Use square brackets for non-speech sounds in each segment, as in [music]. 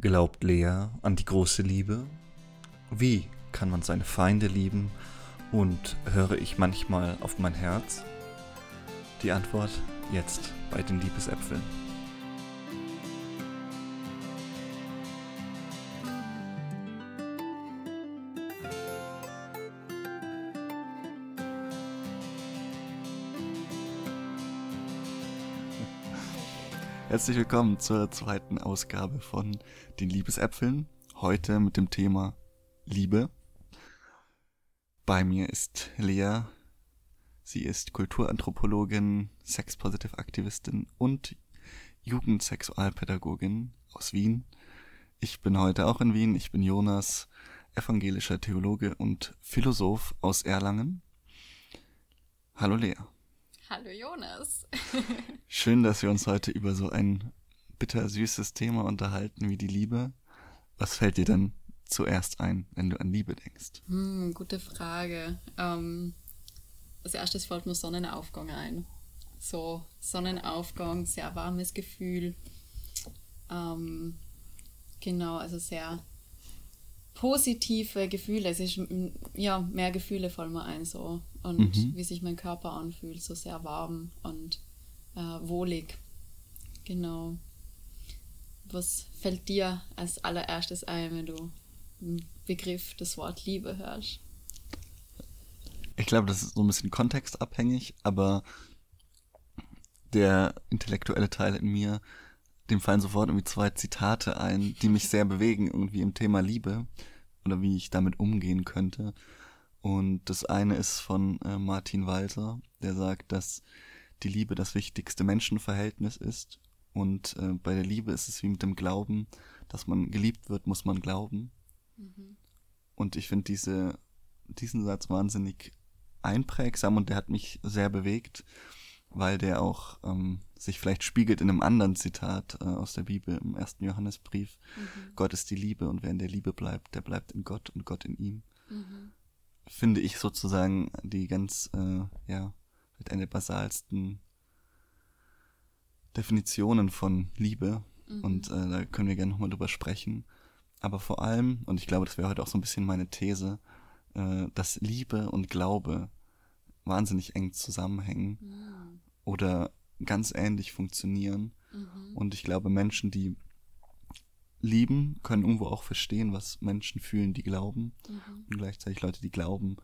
Glaubt Lea an die große Liebe? Wie kann man seine Feinde lieben? Und höre ich manchmal auf mein Herz? Die Antwort jetzt bei den Liebesäpfeln. Herzlich willkommen zur zweiten Ausgabe von den Liebesäpfeln. Heute mit dem Thema Liebe. Bei mir ist Lea. Sie ist Kulturanthropologin, Sex-Positive-Aktivistin und Jugendsexualpädagogin aus Wien. Ich bin heute auch in Wien. Ich bin Jonas, evangelischer Theologe und Philosoph aus Erlangen. Hallo Lea. Hallo Jonas. Schön, dass wir uns heute über so ein bittersüßes Thema unterhalten wie die Liebe. Was fällt dir denn zuerst ein, wenn du an Liebe denkst? Hm, gute Frage. Ähm, als erstes fällt mir Sonnenaufgang ein. So, Sonnenaufgang, sehr warmes Gefühl. Ähm, genau, also sehr positive Gefühle. Es ist ja mehr Gefühle fallen mir ein so und mhm. wie sich mein Körper anfühlt, so sehr warm und äh, wohlig. Genau. Was fällt dir als allererstes ein, wenn du den Begriff, das Wort Liebe hörst? Ich glaube, das ist so ein bisschen kontextabhängig, aber der intellektuelle Teil in mir, dem fallen sofort irgendwie zwei Zitate ein, die mich sehr bewegen, irgendwie im Thema Liebe oder wie ich damit umgehen könnte. Und das eine ist von äh, Martin Walser, der sagt, dass die Liebe das wichtigste Menschenverhältnis ist. Und äh, bei der Liebe ist es wie mit dem Glauben, dass man geliebt wird, muss man glauben. Mhm. Und ich finde diese, diesen Satz wahnsinnig einprägsam und der hat mich sehr bewegt, weil der auch ähm, sich vielleicht spiegelt in einem anderen Zitat äh, aus der Bibel im ersten Johannesbrief. Mhm. Gott ist die Liebe und wer in der Liebe bleibt, der bleibt in Gott und Gott in ihm. Mhm finde ich sozusagen die ganz, äh, ja, mit einer der basalsten Definitionen von Liebe. Mhm. Und äh, da können wir gerne nochmal drüber sprechen. Aber vor allem, und ich glaube, das wäre heute auch so ein bisschen meine These, äh, dass Liebe und Glaube wahnsinnig eng zusammenhängen mhm. oder ganz ähnlich funktionieren. Mhm. Und ich glaube, Menschen, die lieben, können irgendwo auch verstehen, was Menschen fühlen, die glauben. Mhm. Und gleichzeitig Leute, die glauben,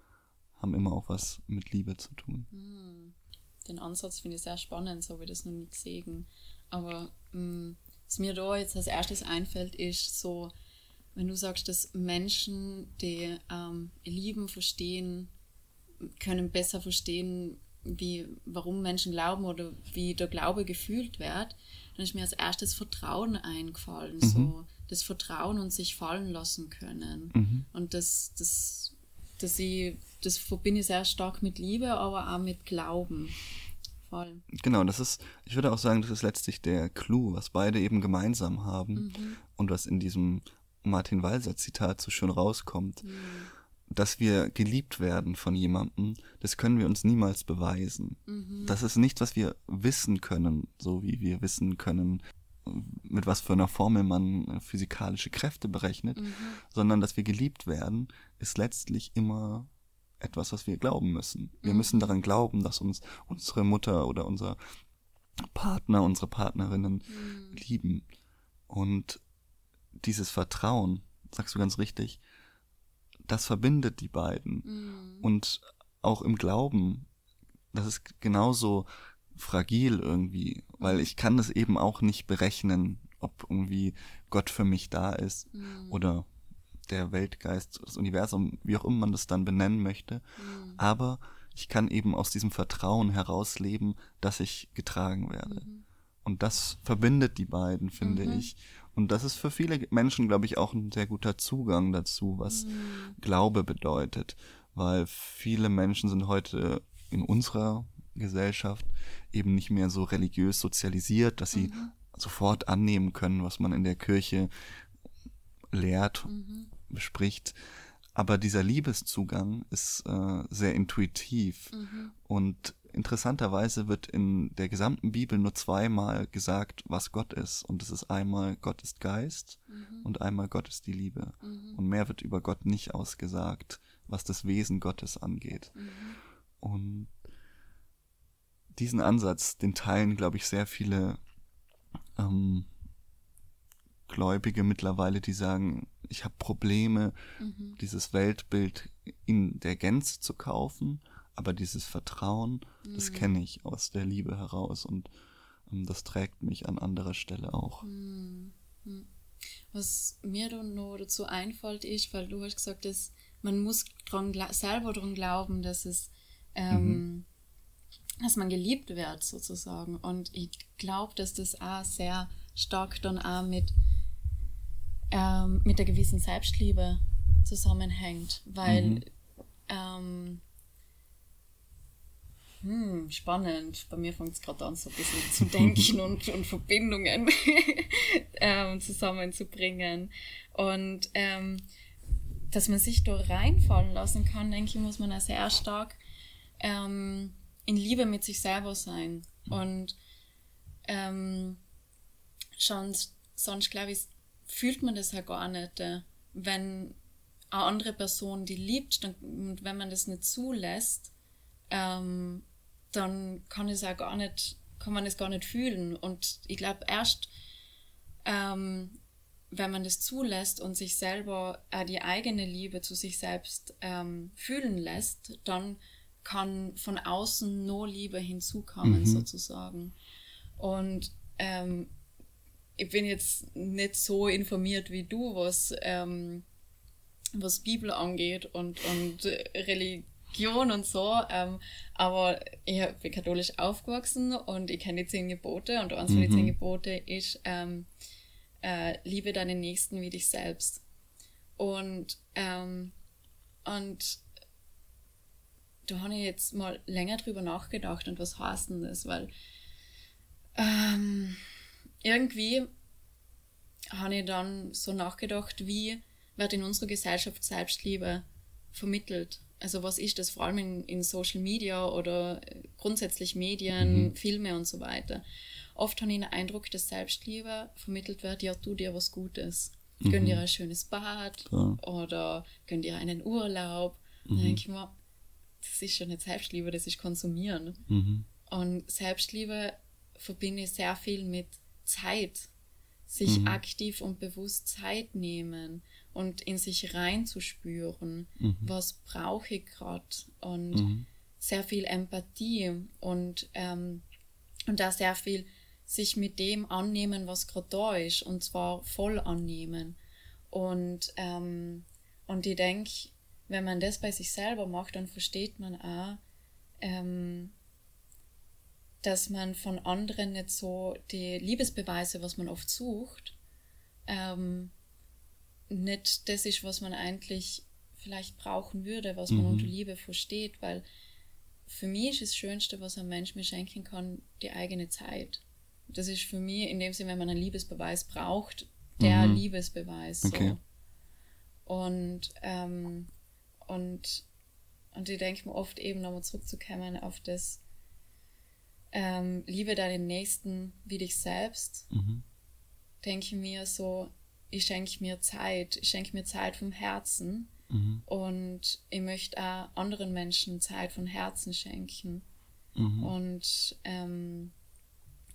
haben immer auch was mit Liebe zu tun. Mhm. Den Ansatz finde ich sehr spannend, so wie das noch nicht sehen. Aber mh, mm, was mir da jetzt als erstes einfällt, ist so, wenn du sagst, dass Menschen, die ähm, lieben, verstehen, können besser verstehen, wie, warum Menschen glauben oder wie der Glaube gefühlt wird, dann ist mir als erstes Vertrauen eingefallen. Mhm. So das Vertrauen und sich fallen lassen können. Mhm. Und das, das, das, ich, das verbinde ich sehr stark mit Liebe, aber auch mit Glauben. Voll. Genau, das ist, ich würde auch sagen, das ist letztlich der Clou, was beide eben gemeinsam haben mhm. und was in diesem Martin Walser Zitat so schön rauskommt. Mhm dass wir geliebt werden von jemandem, das können wir uns niemals beweisen. Mhm. Das ist nichts, was wir wissen können, so wie wir wissen können, mit was für einer Formel man physikalische Kräfte berechnet, mhm. sondern dass wir geliebt werden, ist letztlich immer etwas, was wir glauben müssen. Wir mhm. müssen daran glauben, dass uns unsere Mutter oder unser Partner, unsere Partnerinnen mhm. lieben. Und dieses Vertrauen, sagst du ganz richtig, das verbindet die beiden. Mhm. Und auch im Glauben, das ist genauso fragil irgendwie, weil ich kann das eben auch nicht berechnen, ob irgendwie Gott für mich da ist mhm. oder der Weltgeist, das Universum, wie auch immer man das dann benennen möchte. Mhm. Aber ich kann eben aus diesem Vertrauen herausleben, dass ich getragen werde. Mhm. Und das verbindet die beiden, finde mhm. ich. Und das ist für viele Menschen, glaube ich, auch ein sehr guter Zugang dazu, was mhm. Glaube bedeutet. Weil viele Menschen sind heute in unserer Gesellschaft eben nicht mehr so religiös sozialisiert, dass sie mhm. sofort annehmen können, was man in der Kirche lehrt, mhm. bespricht. Aber dieser Liebeszugang ist äh, sehr intuitiv mhm. und interessanterweise wird in der gesamten Bibel nur zweimal gesagt, was Gott ist. Und es ist einmal Gott ist Geist mhm. und einmal Gott ist die Liebe. Mhm. Und mehr wird über Gott nicht ausgesagt, was das Wesen Gottes angeht. Mhm. Und diesen Ansatz, den teilen, glaube ich, sehr viele ähm, Gläubige mittlerweile, die sagen, ich habe Probleme, mhm. dieses Weltbild in der Gänze zu kaufen, aber dieses Vertrauen, mhm. das kenne ich aus der Liebe heraus und ähm, das trägt mich an anderer Stelle auch. Mhm. mhm. Was mir dann noch dazu einfällt, ist, weil du hast gesagt, dass man muss dran, selber daran glauben, dass es ähm, mhm. dass man geliebt wird sozusagen. Und ich glaube, dass das auch sehr stark dann auch mit ähm, mit der gewissen Selbstliebe zusammenhängt, weil mhm. ähm, hm, spannend. Bei mir fängt es gerade an, so ein bisschen zu [laughs] denken und, und Verbindungen [laughs] ähm, zusammenzubringen. Und ähm, dass man sich da reinfallen lassen kann, denke ich, muss man auch sehr stark ähm, in Liebe mit sich selber sein. Und ähm, schon, sonst glaube ich, fühlt man das ja gar nicht, äh, wenn eine andere Person die liebt und wenn man das nicht zulässt, ähm, dann kann es auch gar nicht, kann man es gar nicht fühlen. Und ich glaube, erst ähm, wenn man das zulässt und sich selber äh, die eigene Liebe zu sich selbst ähm, fühlen lässt, dann kann von außen nur Liebe hinzukommen, mhm. sozusagen. Und ähm, ich bin jetzt nicht so informiert wie du, was, ähm, was Bibel angeht und, und Religion und so. Ähm, aber ich bin katholisch aufgewachsen und ich kenne die zehn Gebote und eins mhm. von den zehn Gebote ist, ähm, äh, liebe deinen Nächsten wie dich selbst. Und, ähm, und da habe ich jetzt mal länger drüber nachgedacht und was heißt denn das, weil ähm, irgendwie habe ich dann so nachgedacht, wie wird in unserer Gesellschaft Selbstliebe vermittelt? Also was ist das vor allem in, in Social Media oder grundsätzlich Medien, mhm. Filme und so weiter? Oft habe ich den Eindruck, dass Selbstliebe vermittelt wird, ja, tu dir was Gutes. Mhm. Gönn dir ein schönes Bad ja. oder gönn dir einen Urlaub. Mhm. Dann denke ich mir, das ist schon nicht Selbstliebe, das ist Konsumieren. Mhm. Und Selbstliebe verbinde ich sehr viel mit Zeit, sich mhm. aktiv und bewusst Zeit nehmen und in sich reinzuspüren, mhm. was brauche ich gerade und mhm. sehr viel Empathie und, ähm, und da sehr viel sich mit dem annehmen, was gerade da ist und zwar voll annehmen. Und, ähm, und ich denke, wenn man das bei sich selber macht, dann versteht man auch, ähm, dass man von anderen nicht so die Liebesbeweise, was man oft sucht, ähm, nicht das ist, was man eigentlich vielleicht brauchen würde, was man mhm. unter Liebe versteht, weil für mich ist das Schönste, was ein Mensch mir schenken kann, die eigene Zeit. Das ist für mich, in dem Sinne, wenn man einen Liebesbeweis braucht, der mhm. Liebesbeweis. Okay. So. Und, ähm, und, und ich denke mir oft eben nochmal zurückzukommen auf das, ähm, liebe deinen Nächsten wie dich selbst, mhm. denke mir so, ich schenke mir Zeit, ich schenke mir Zeit vom Herzen mhm. und ich möchte auch anderen Menschen Zeit von Herzen schenken. Mhm. Und ähm,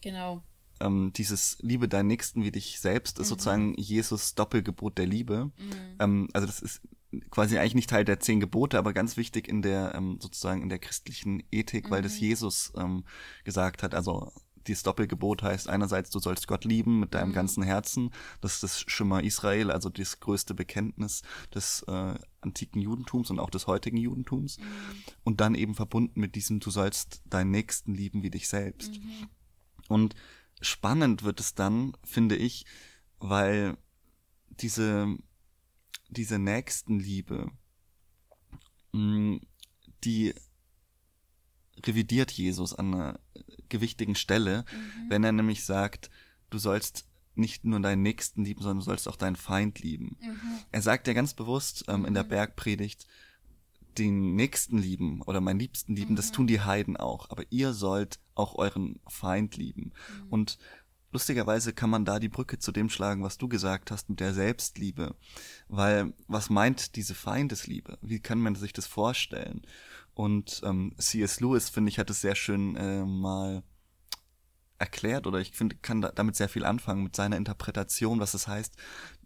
genau. Ähm, dieses Liebe deinen Nächsten wie dich selbst ist mhm. sozusagen Jesus Doppelgebot der Liebe. Mhm. Ähm, also das ist quasi eigentlich nicht Teil der zehn Gebote, aber ganz wichtig in der ähm, sozusagen in der christlichen Ethik, mhm. weil das mhm. Jesus ähm, gesagt hat. Also dieses Doppelgebot heißt einerseits, du sollst Gott lieben mit deinem mhm. ganzen Herzen. Das ist das Schimmer Israel, also das größte Bekenntnis des äh, antiken Judentums und auch des heutigen Judentums. Mhm. Und dann eben verbunden mit diesem, du sollst deinen Nächsten lieben wie dich selbst. Mhm. Und spannend wird es dann, finde ich, weil diese diese Nächstenliebe, mm, die revidiert Jesus an einer gewichtigen Stelle, mhm. wenn er nämlich sagt, du sollst nicht nur deinen Nächsten lieben, sondern du sollst auch deinen Feind lieben. Mhm. Er sagt ja ganz bewusst ähm, in der mhm. Bergpredigt, den Nächsten lieben oder meinen Liebsten lieben, mhm. das tun die Heiden auch. Aber ihr sollt auch euren Feind lieben. Mhm. Und lustigerweise kann man da die Brücke zu dem schlagen, was du gesagt hast mit der Selbstliebe. Weil was meint diese Feindesliebe? Wie kann man sich das vorstellen? Und ähm, C.S. Lewis, finde ich, hat es sehr schön äh, mal erklärt oder ich finde, kann da, damit sehr viel anfangen mit seiner Interpretation, was es heißt,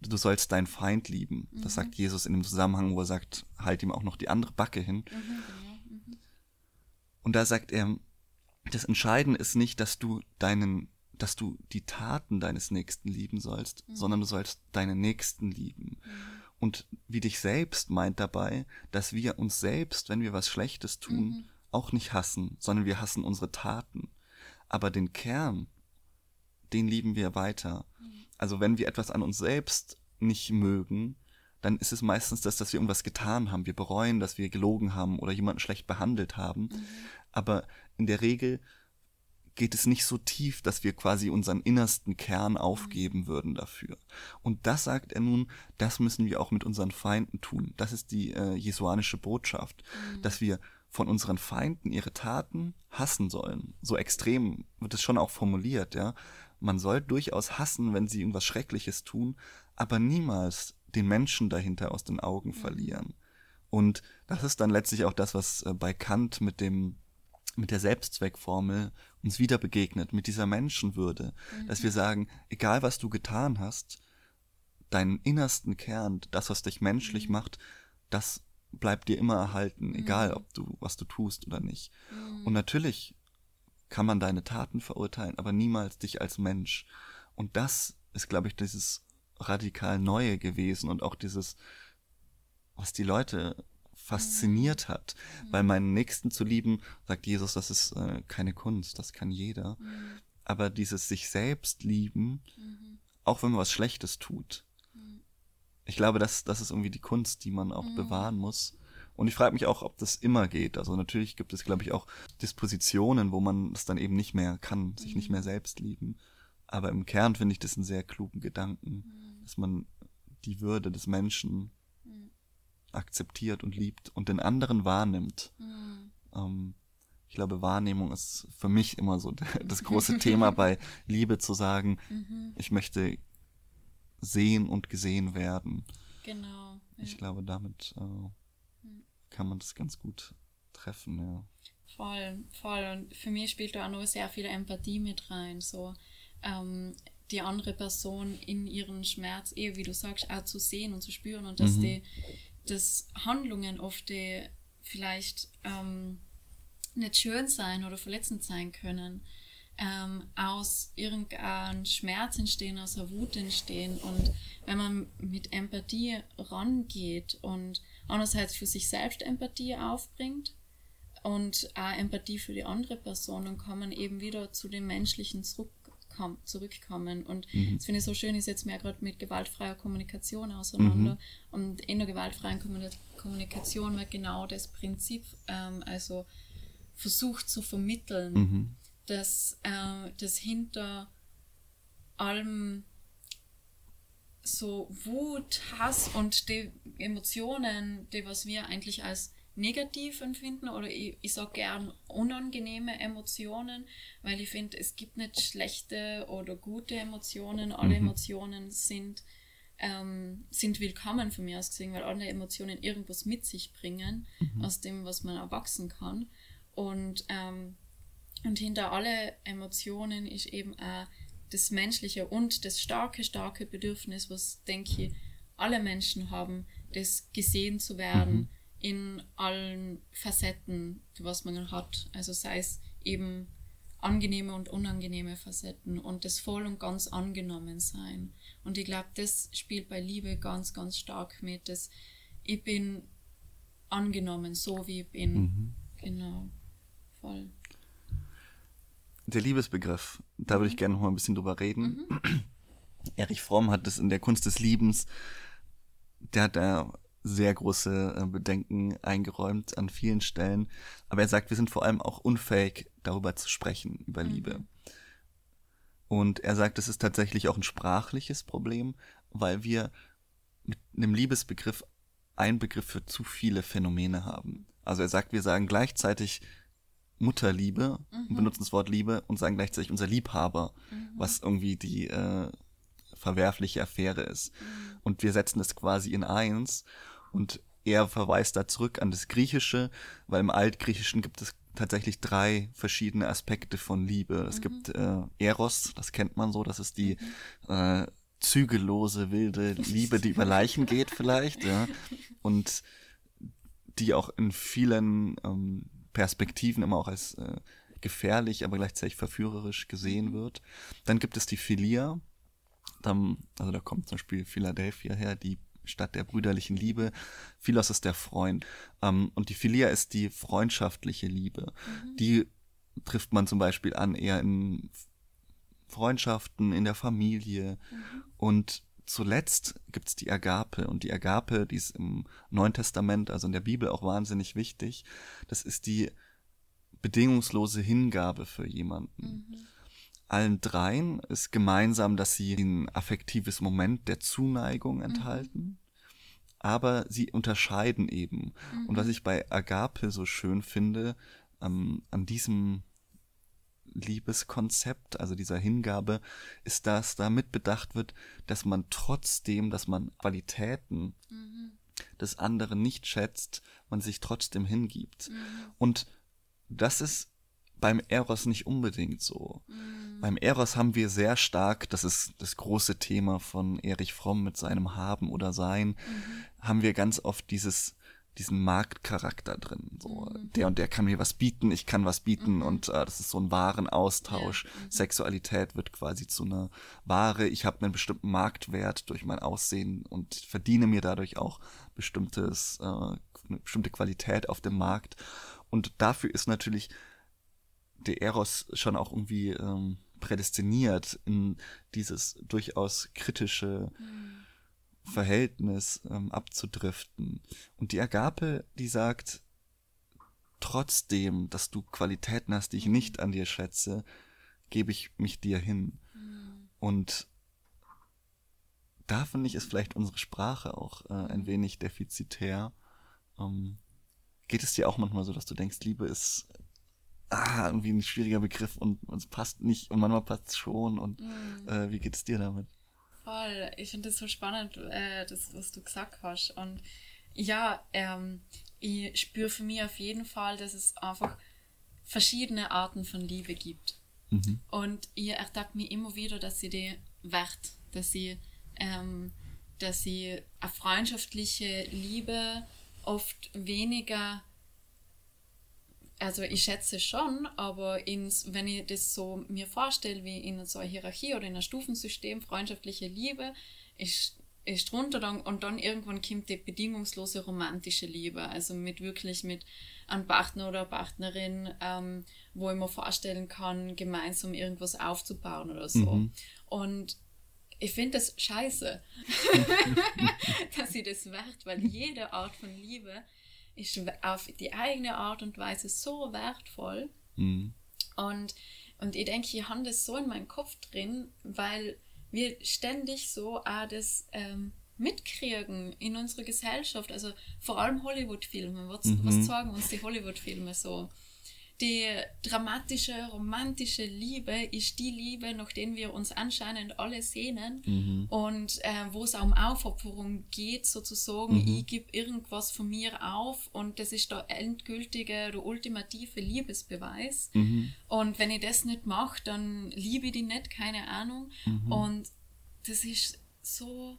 du sollst deinen Feind lieben. Mhm. Das sagt Jesus in dem Zusammenhang, wo er sagt, halt ihm auch noch die andere Backe hin. Mhm, genau. mhm. Und da sagt er, das Entscheidende ist nicht, dass du deinen, dass du die Taten deines Nächsten lieben sollst, mhm. sondern du sollst deinen Nächsten lieben. Mhm. Und wie dich selbst meint dabei, dass wir uns selbst, wenn wir was Schlechtes tun, mhm. auch nicht hassen, sondern wir hassen unsere Taten. Aber den Kern, den lieben wir weiter. Also wenn wir etwas an uns selbst nicht mögen, dann ist es meistens das, dass wir irgendwas getan haben. Wir bereuen, dass wir gelogen haben oder jemanden schlecht behandelt haben. Mhm. Aber in der Regel geht es nicht so tief, dass wir quasi unseren innersten Kern aufgeben mhm. würden dafür. Und das sagt er nun, das müssen wir auch mit unseren Feinden tun. Das ist die äh, jesuanische Botschaft, mhm. dass wir von unseren Feinden ihre Taten hassen sollen. So extrem wird es schon auch formuliert, ja. Man soll durchaus hassen, wenn sie irgendwas Schreckliches tun, aber niemals den Menschen dahinter aus den Augen mhm. verlieren. Und das ist dann letztlich auch das, was äh, bei Kant mit dem mit der Selbstzweckformel uns wieder begegnet, mit dieser Menschenwürde, mhm. dass wir sagen, egal was du getan hast, deinen innersten Kern, das, was dich menschlich mhm. macht, das bleibt dir immer erhalten, mhm. egal ob du, was du tust oder nicht. Mhm. Und natürlich kann man deine Taten verurteilen, aber niemals dich als Mensch. Und das ist, glaube ich, dieses radikal Neue gewesen und auch dieses, was die Leute fasziniert mhm. hat. Mhm. Weil meinen Nächsten zu lieben, sagt Jesus, das ist äh, keine Kunst, das kann jeder. Mhm. Aber dieses sich selbst lieben, mhm. auch wenn man was Schlechtes tut, ich glaube, das, das ist irgendwie die Kunst, die man auch mhm. bewahren muss. Und ich frage mich auch, ob das immer geht. Also natürlich gibt es, glaube ich, auch Dispositionen, wo man es dann eben nicht mehr kann, sich mhm. nicht mehr mhm. selbst lieben. Aber im Kern finde ich das einen sehr klugen Gedanken, mhm. dass man die Würde des Menschen mhm. Akzeptiert und liebt und den anderen wahrnimmt. Mhm. Ähm, ich glaube, Wahrnehmung ist für mich immer so das große [laughs] Thema bei Liebe zu sagen, ich möchte sehen und gesehen werden. Genau. Ja. Ich glaube, damit äh, hm. kann man das ganz gut treffen, ja. Voll, voll. Und für mich spielt da auch noch sehr viel Empathie mit rein. So ähm, die andere Person in ihren Schmerz, eher wie du sagst, auch zu sehen und zu spüren und dass mhm. die dass Handlungen oft die vielleicht ähm, nicht schön sein oder verletzend sein können ähm, aus irgendeinem Schmerz entstehen, aus einer Wut entstehen. Und wenn man mit Empathie rangeht und einerseits für sich selbst Empathie aufbringt und auch Empathie für die andere Person, dann kann man eben wieder zu dem Menschlichen zurückkommen. Und mhm. das finde ich so schön, ich setze mir gerade mit gewaltfreier Kommunikation auseinander. Mhm. Und in der gewaltfreien Kommunikation wird genau das Prinzip, ähm, also versucht zu vermitteln. Mhm dass, äh, dass hinter allem so Wut, Hass und die Emotionen, die was wir eigentlich als negativ empfinden oder ich, ich sage gern unangenehme Emotionen, weil ich finde, es gibt nicht schlechte oder gute Emotionen. Alle mhm. Emotionen sind, ähm, sind willkommen von mir aus gesehen, weil alle Emotionen irgendwas mit sich bringen, mhm. aus dem, was man erwachsen kann. Und ähm, und hinter alle Emotionen ist eben auch das menschliche und das starke, starke Bedürfnis, was, denke ich, alle Menschen haben, das gesehen zu werden mhm. In allen Facetten, was man hat. Also sei es eben angenehme und unangenehme Facetten und das voll und ganz angenommen sein. Und ich glaube, das spielt bei Liebe ganz, ganz stark mit. dass ich bin angenommen, so wie ich bin. Mhm. Genau. Voll der Liebesbegriff, da würde ich mhm. gerne noch mal ein bisschen drüber reden. Mhm. [clears throat] Erich Fromm hat das in der Kunst des Liebens, der hat da sehr große äh, Bedenken eingeräumt an vielen Stellen. Aber er sagt, wir sind vor allem auch unfähig, darüber zu sprechen, über mhm. Liebe. Und er sagt, es ist tatsächlich auch ein sprachliches Problem, weil wir mit einem Liebesbegriff einen Begriff für zu viele Phänomene haben. Also er sagt, wir sagen gleichzeitig Mutterliebe, mhm. benutzen das Wort Liebe und sagen gleichzeitig unser Liebhaber, mhm. was irgendwie die äh, verwerfliche Affäre ist. Mhm. Und wir setzen das quasi in eins und er verweist da zurück an das Griechische, weil im Altgriechischen gibt es tatsächlich drei verschiedene Aspekte von Liebe. Es mhm. gibt äh, Eros, das kennt man so, das ist die mhm. äh, zügellose, wilde Liebe, die über Leichen geht vielleicht, ja. Und die auch in vielen ähm, Perspektiven immer auch als äh, gefährlich, aber gleichzeitig verführerisch gesehen mhm. wird. Dann gibt es die Philia, dann, also da kommt zum Beispiel Philadelphia her, die Stadt der brüderlichen Liebe. Philos ist der Freund. Ähm, und die Philia ist die freundschaftliche Liebe. Mhm. Die trifft man zum Beispiel an eher in Freundschaften, in der Familie. Mhm. Und zuletzt gibt's die Agape. Und die Agape, die ist im Neuen Testament, also in der Bibel auch wahnsinnig wichtig. Das ist die bedingungslose Hingabe für jemanden. Mhm allen dreien ist gemeinsam, dass sie ein affektives Moment der Zuneigung mhm. enthalten. Mhm. Aber sie unterscheiden eben. Mhm. Und was ich bei Agape so schön finde, ähm, an diesem Liebeskonzept, also dieser Hingabe, ist, dass damit bedacht wird, dass man trotzdem, dass man Qualitäten mhm. des anderen nicht schätzt, man sich trotzdem hingibt. Mhm. Und das ist beim Eros nicht unbedingt so. Mhm. Beim Eros haben wir sehr stark, das ist das große Thema von Erich Fromm mit seinem Haben oder Sein, mhm. haben wir ganz oft dieses diesen Marktcharakter drin. So, mhm. der und der kann mir was bieten, ich kann was bieten mhm. und äh, das ist so ein Warenaustausch. Ja. Mhm. Sexualität wird quasi zu einer Ware. Ich habe einen bestimmten Marktwert durch mein Aussehen und verdiene mir dadurch auch bestimmtes, äh, eine bestimmte Qualität auf dem Markt. Und dafür ist natürlich der Eros schon auch irgendwie ähm, prädestiniert in dieses durchaus kritische mhm. Verhältnis ähm, abzudriften. Und die Agape, die sagt, trotzdem, dass du Qualitäten hast, die ich nicht an dir schätze, gebe ich mich dir hin. Mhm. Und da finde ich, ist vielleicht unsere Sprache auch äh, ein mhm. wenig defizitär. Ähm, geht es dir auch manchmal so, dass du denkst, Liebe ist ah, irgendwie ein schwieriger Begriff und es passt nicht und manchmal passt es schon. Und mhm. äh, wie geht es dir damit? Voll, ich finde das so spannend, äh, das, was du gesagt hast. Und ja, ähm, ich spüre für mich auf jeden Fall, dass es einfach verschiedene Arten von Liebe gibt. Mhm. Und ich ertappe mir immer wieder, dass sie die wert, dass sie, ähm, dass sie eine freundschaftliche Liebe oft weniger also ich schätze schon, aber ins, wenn ich das so mir vorstelle, wie in so einer Hierarchie oder in einem Stufensystem, freundschaftliche Liebe, ist, ist drunter dann, und dann irgendwann kommt die bedingungslose romantische Liebe, also mit wirklich mit einem Partner oder Partnerin, ähm, wo ich mir vorstellen kann, gemeinsam irgendwas aufzubauen oder so. Mhm. Und ich finde das scheiße, [laughs] [laughs] dass sie das wert, weil jede Art von Liebe ist auf die eigene Art und Weise so wertvoll. Mhm. Und, und ich denke, ich habe das so in meinem Kopf drin, weil wir ständig so auch das ähm, mitkriegen in unserer Gesellschaft. Also vor allem Hollywood-Filme. Was, mhm. was sagen uns die Hollywood-Filme so? Die dramatische, romantische Liebe ist die Liebe, nach der wir uns anscheinend alle sehnen mhm. und äh, wo es um Aufopferung geht, sozusagen, mhm. ich gebe irgendwas von mir auf und das ist der endgültige, der ultimative Liebesbeweis. Mhm. Und wenn ich das nicht mache, dann liebe ich die nicht, keine Ahnung. Mhm. Und das ist so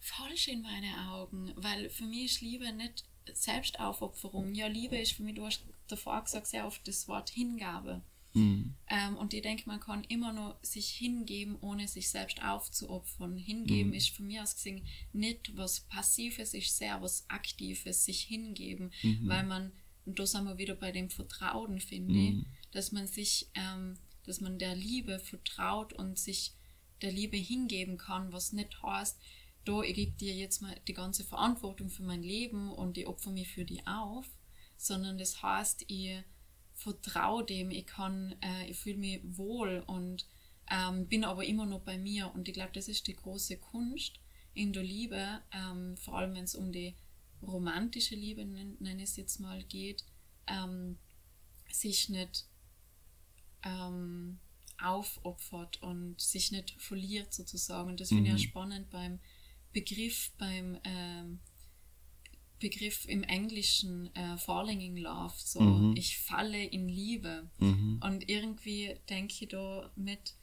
falsch in meinen Augen, weil für mich ist Liebe nicht Selbstaufopferung. Ja, Liebe ist für mich, du hast davor gesagt, sehr oft das Wort Hingabe. Mhm. Ähm, und ich denke, man kann immer nur sich hingeben, ohne sich selbst aufzuopfern. Hingeben mhm. ist für mich aus gesehen nicht was Passives, ist sehr was Aktives, sich hingeben, mhm. weil man, und da sind wir wieder bei dem Vertrauen, finde ich, mhm. dass man sich, ähm, dass man der Liebe vertraut und sich der Liebe hingeben kann, was nicht heißt, da, ich gebe dir jetzt mal die ganze Verantwortung für mein Leben und ich opfer mich für die auf, sondern das heißt, ich vertraue dem, ich kann, äh, ich fühle mich wohl und ähm, bin aber immer noch bei mir und ich glaube, das ist die große Kunst in der Liebe, ähm, vor allem wenn es um die romantische Liebe, nenne ich es jetzt mal, geht, ähm, sich nicht ähm, aufopfert und sich nicht verliert sozusagen. Und das finde ich ja mhm. spannend beim Begriff, beim ähm, Begriff im Englischen äh, Falling in Love, so mhm. ich falle in Liebe. Mhm. Und irgendwie denke ich da mit,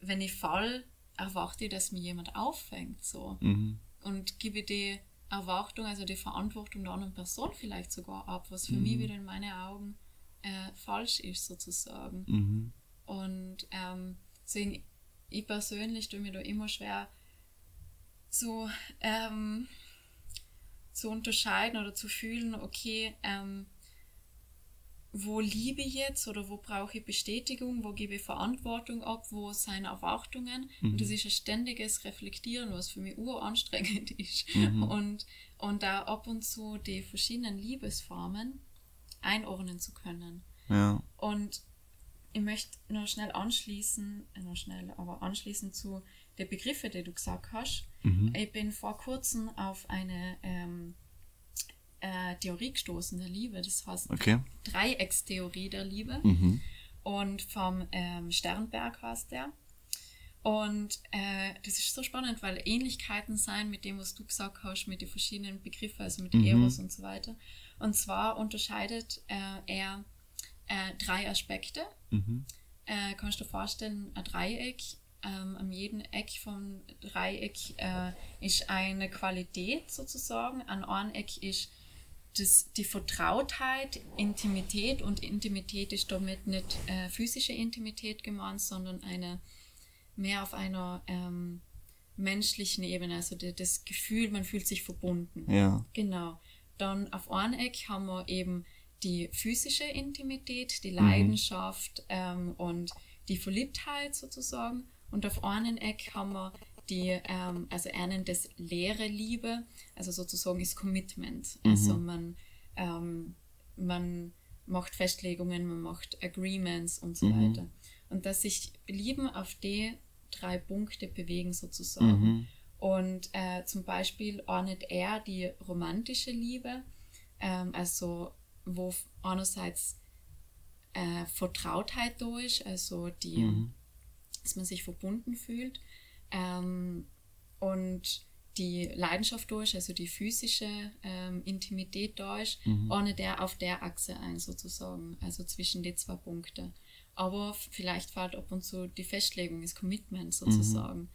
wenn ich fall, erwarte ich, dass mir jemand auffängt. So. Mhm. Und gebe die Erwartung, also die Verantwortung der anderen Person vielleicht sogar ab, was für mich mhm. wieder in meinen Augen äh, falsch ist, sozusagen. Mhm. Und ähm, deswegen, ich persönlich tue mir da immer schwer, so ähm, zu unterscheiden oder zu fühlen, okay, ähm, wo liebe ich jetzt oder wo brauche ich Bestätigung, wo gebe ich Verantwortung ab, wo sind Erwartungen. Mhm. Und das ist ein ständiges Reflektieren, was für mich uranstrengend [laughs] ist. Mhm. Und, und da ab und zu die verschiedenen Liebesformen einordnen zu können. Ja. Und ich möchte noch schnell anschließen, äh, noch schnell, aber anschließen zu den Begriffen, die du gesagt hast. Mhm. Ich bin vor kurzem auf eine ähm, äh, Theorie gestoßen der Liebe, das heißt okay. Dreieckstheorie der Liebe. Mhm. Und vom ähm, Sternberg heißt der. Und äh, das ist so spannend, weil Ähnlichkeiten sein mit dem, was du gesagt hast, mit den verschiedenen Begriffen, also mit mhm. Eros und so weiter. Und zwar unterscheidet äh, er äh, drei Aspekte. Mhm. Äh, kannst du dir vorstellen, ein Dreieck, ähm, an jedem Eck vom Dreieck äh, ist eine Qualität sozusagen. An einem Eck ist das, die Vertrautheit, Intimität und Intimität ist damit nicht äh, physische Intimität gemeint, sondern eine mehr auf einer ähm, menschlichen Ebene, also die, das Gefühl, man fühlt sich verbunden. Ja. Genau. Dann auf einem Eck haben wir eben die physische Intimität, die mhm. Leidenschaft mhm. ähm, und die Verliebtheit sozusagen. Und auf einem Eck haben wir die, ähm, also nennt das leere Liebe, also sozusagen ist Commitment. Mhm. Also man, ähm, man macht Festlegungen, man macht Agreements und so mhm. weiter. Und dass sich Lieben auf die drei Punkte bewegen sozusagen. Mhm. Und äh, zum Beispiel ordnet er die romantische Liebe, ähm, also wo einerseits äh, Vertrautheit da ist, also die, mhm. Dass man sich verbunden fühlt ähm, und die Leidenschaft ist, also die physische ähm, Intimität ist, mhm. ohne der auf der Achse ein sozusagen, also zwischen die zwei Punkte. Aber vielleicht fällt ab und zu die Festlegung, das Commitment sozusagen. Mhm.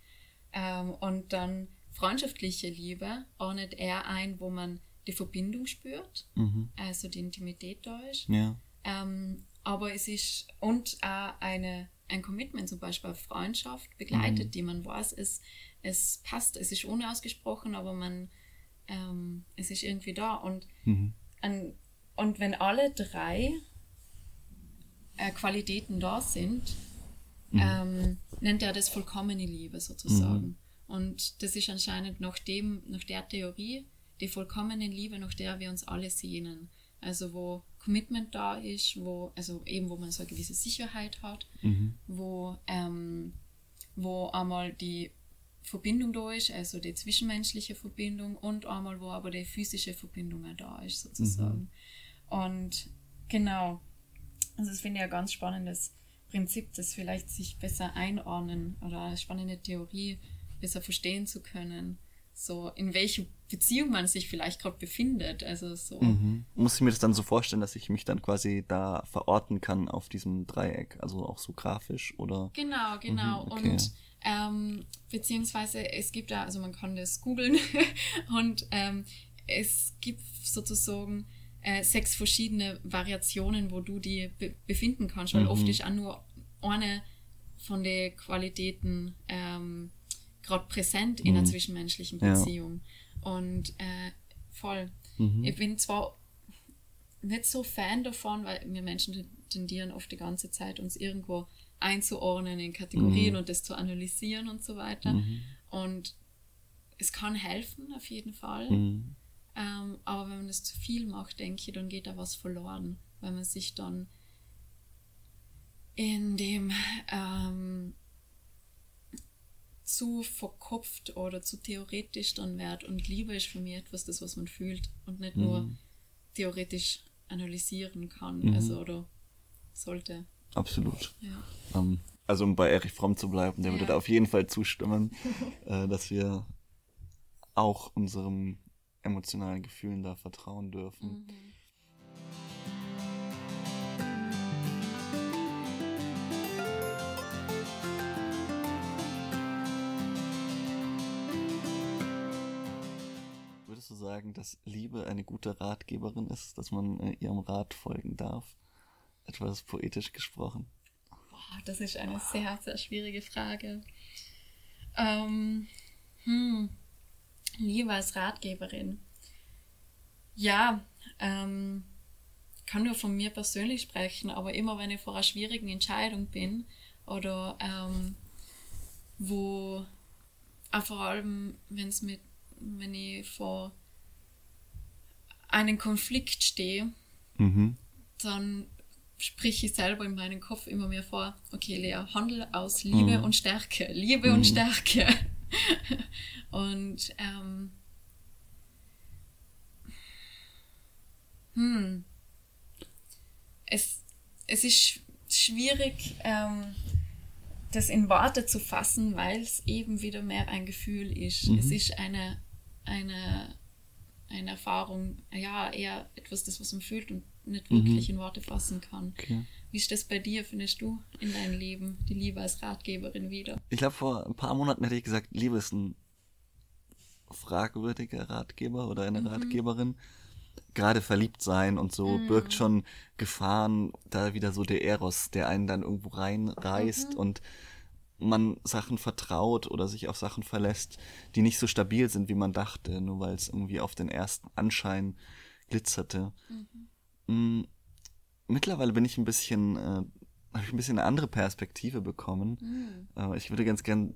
Ähm, und dann freundschaftliche Liebe ordnet er ein, wo man die Verbindung spürt, mhm. also die Intimität da ist. Ja. Ähm, aber es ist und auch eine, ein Commitment, zum Beispiel auf Freundschaft begleitet, mhm. die man weiß, es, es passt, es ist unausgesprochen, aber man, ähm, es ist irgendwie da. Und, mhm. an, und wenn alle drei äh, Qualitäten da sind, mhm. ähm, nennt er das vollkommene Liebe sozusagen. Mhm. Und das ist anscheinend nach, dem, nach der Theorie die vollkommene Liebe, nach der wir uns alle sehnen. Also wo Commitment da ist, wo, also eben wo man so eine gewisse Sicherheit hat, mhm. wo, ähm, wo einmal die Verbindung da ist, also die zwischenmenschliche Verbindung und einmal wo aber die physische Verbindung auch da ist sozusagen. Mhm. Und genau, also das finde ich ein ganz spannendes Prinzip, das vielleicht sich besser einordnen oder eine spannende Theorie besser verstehen zu können so in welcher Beziehung man sich vielleicht gerade befindet. Also so. Mhm. Muss ich mir das dann so vorstellen, dass ich mich dann quasi da verorten kann auf diesem Dreieck, also auch so grafisch oder? Genau, genau. Mhm, okay. Und ähm, beziehungsweise es gibt da, also man kann das googeln [laughs] und ähm, es gibt sozusagen äh, sechs verschiedene Variationen, wo du die be befinden kannst, weil mhm. oft ist auch nur eine von den Qualitäten ähm, gerade präsent in einer mhm. zwischenmenschlichen Beziehung. Ja. Und äh, voll. Mhm. Ich bin zwar nicht so Fan davon, weil wir Menschen tendieren oft die ganze Zeit, uns irgendwo einzuordnen in Kategorien mhm. und das zu analysieren und so weiter. Mhm. Und es kann helfen, auf jeden Fall. Mhm. Ähm, aber wenn man das zu viel macht, denke ich, dann geht da was verloren, weil man sich dann in dem ähm, zu verkopft oder zu theoretisch dann wird. Und Liebe ist für mich etwas, das, was man fühlt und nicht mhm. nur theoretisch analysieren kann. Mhm. Also oder sollte. Absolut. Ja. Ähm, also um bei Erich Fromm zu bleiben, der ja. würde da auf jeden Fall zustimmen, [laughs] äh, dass wir auch unserem emotionalen Gefühlen da vertrauen dürfen. Mhm. Du sagen, dass Liebe eine gute Ratgeberin ist, dass man äh, ihrem Rat folgen darf? Etwas poetisch gesprochen. Boah, das ist eine sehr, sehr schwierige Frage. Ähm, hm. Liebe als Ratgeberin. Ja, ähm, kann nur von mir persönlich sprechen, aber immer wenn ich vor einer schwierigen Entscheidung bin oder ähm, wo auch vor allem, wenn es mit, wenn ich vor einem Konflikt stehe, mhm. dann sprich ich selber in meinem Kopf immer mehr vor, okay, Lea, handel aus Liebe mhm. und Stärke, Liebe mhm. und Stärke. [laughs] und ähm, hm, es, es ist schwierig, ähm, das in Worte zu fassen, weil es eben wieder mehr ein Gefühl ist. Mhm. Es ist eine, eine, eine Erfahrung, ja, eher etwas, das was man fühlt und nicht wirklich mhm. in Worte fassen kann. Okay. Wie ist das bei dir, findest du, in deinem Leben, die Liebe als Ratgeberin wieder? Ich glaube, vor ein paar Monaten hätte ich gesagt, Liebe ist ein fragwürdiger Ratgeber oder eine mhm. Ratgeberin. Gerade verliebt sein und so mhm. birgt schon Gefahren, da wieder so der Eros, der einen dann irgendwo reinreißt mhm. und man Sachen vertraut oder sich auf Sachen verlässt, die nicht so stabil sind, wie man dachte, nur weil es irgendwie auf den ersten Anschein glitzerte. Mhm. Mm, mittlerweile bin ich ein bisschen, äh, habe ich ein bisschen eine andere Perspektive bekommen. Mhm. Äh, ich würde ganz gern